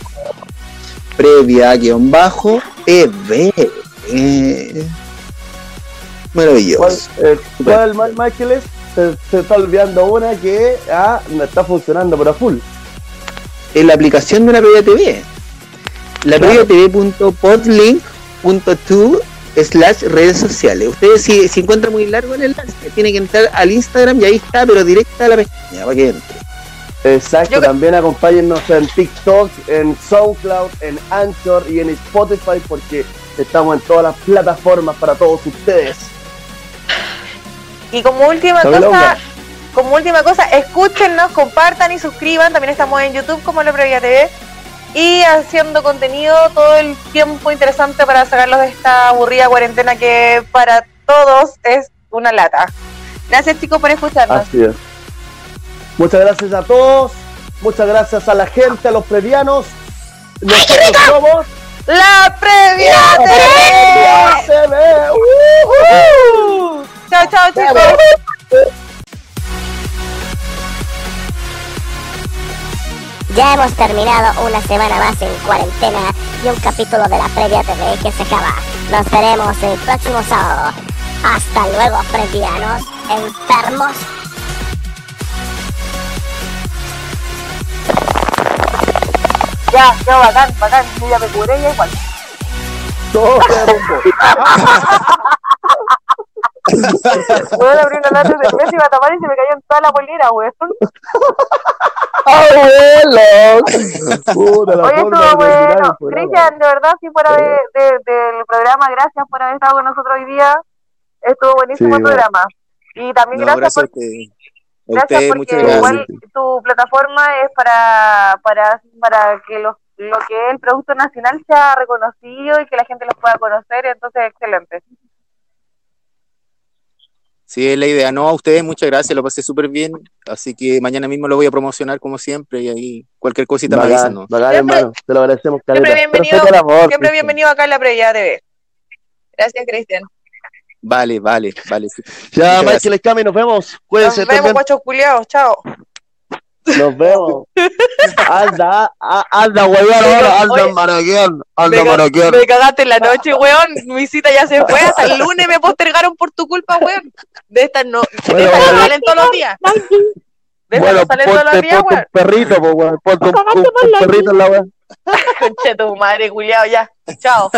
[SPEAKER 9] previa guion bajo TV. Eh,
[SPEAKER 2] ¿Cuál,
[SPEAKER 9] maravilloso.
[SPEAKER 2] eh, cuál más, Michael? Se, se está olvidando una que ah, no está funcionando por a full.
[SPEAKER 9] En la aplicación de la Previa TV. La
[SPEAKER 2] Claro.
[SPEAKER 9] TV.podlink.to slash redes sociales. Ustedes si, si encuentran muy largo el enlace, tienen que entrar al Instagram y ahí está, pero directa a la pestaña para que entre.
[SPEAKER 2] Exacto,
[SPEAKER 3] Yo-
[SPEAKER 2] también acompáñennos en TikTok, en SoundCloud, en Anchor y en Spotify porque estamos en todas las plataformas para todos ustedes.
[SPEAKER 3] Y como última
[SPEAKER 2] la
[SPEAKER 3] cosa, como última cosa, escúchennos, compartan y suscriban. También estamos en YouTube como La Previa TV. Y haciendo contenido todo el tiempo interesante para sacarlos de esta aburrida cuarentena que para todos es una lata. Gracias chicos por escucharnos.
[SPEAKER 2] Así es. Muchas gracias a todos, muchas gracias a la gente, a los previanos. Nosotros somos
[SPEAKER 3] La Previa TV.
[SPEAKER 2] TV.
[SPEAKER 3] ¡Uhú! Chao, chao chicos.
[SPEAKER 1] Ya hemos terminado una semana más en cuarentena y un capítulo de la previa TV que se acaba. Nos veremos el próximo sábado. Hasta luego, previanos enfermos.
[SPEAKER 3] Ya, ya, bacán, bacán. Yo ya me curé ya igual.
[SPEAKER 2] Todo queda rumbo.
[SPEAKER 3] Voy a abrir una lata de cerveza y iba a tapar y se me cayó en toda la bolera, weón.
[SPEAKER 2] ¡Abuelo! Puta, la
[SPEAKER 3] Oye, estuvo bueno. Cristian, de verdad, sí, fuera de, de- del programa, gracias por haber estado con nosotros hoy día. Estuvo buenísimo
[SPEAKER 2] Sí,
[SPEAKER 3] el programa. Y también
[SPEAKER 6] No,
[SPEAKER 3] gracias,
[SPEAKER 6] gracias a
[SPEAKER 3] por, gracias
[SPEAKER 6] ustedes,
[SPEAKER 3] porque
[SPEAKER 6] muchas gracias.
[SPEAKER 3] igual tu plataforma es para, para, para que los, lo que es el producto nacional sea reconocido y que la gente los pueda conocer. Entonces, excelente.
[SPEAKER 6] Sí, es la idea. No, a ustedes muchas gracias, lo pasé súper bien. Así que mañana mismo lo voy a promocionar como siempre y ahí cualquier cosita me avisan,
[SPEAKER 2] Bacán,
[SPEAKER 6] ¿no?
[SPEAKER 2] bacán,
[SPEAKER 3] Siempre-
[SPEAKER 2] hermano. Te lo agradecemos,
[SPEAKER 3] Siempre bienvenido,
[SPEAKER 2] amor,
[SPEAKER 3] siempre
[SPEAKER 2] Cristian.
[SPEAKER 3] bienvenido acá en la Previa TV. Gracias, Cristian.
[SPEAKER 6] Vale, vale, vale. sí.
[SPEAKER 2] Ya, Michael Escami, nos vemos. Cuídense,
[SPEAKER 3] Nos vemos, guachos culiados. Chao.
[SPEAKER 2] Nos vemos. Anda, anda, weón, ahora, anda,
[SPEAKER 3] Me,
[SPEAKER 2] anda, maraqueando.
[SPEAKER 3] me cagaste en la noche, weón. Mi cita ya se fue. Hasta el lunes me postergaron por tu culpa, weón. De estas no, de
[SPEAKER 2] Bueno,
[SPEAKER 3] estas no
[SPEAKER 2] bueno.
[SPEAKER 3] salen todos los días. De estas
[SPEAKER 2] Bueno,
[SPEAKER 3] no salen todos los días,
[SPEAKER 2] ponte
[SPEAKER 3] weón.
[SPEAKER 2] un perrito, po, weón. Ponte un, un- perrito en la weón.
[SPEAKER 3] Conche tu madre, culiao, ya. Chao.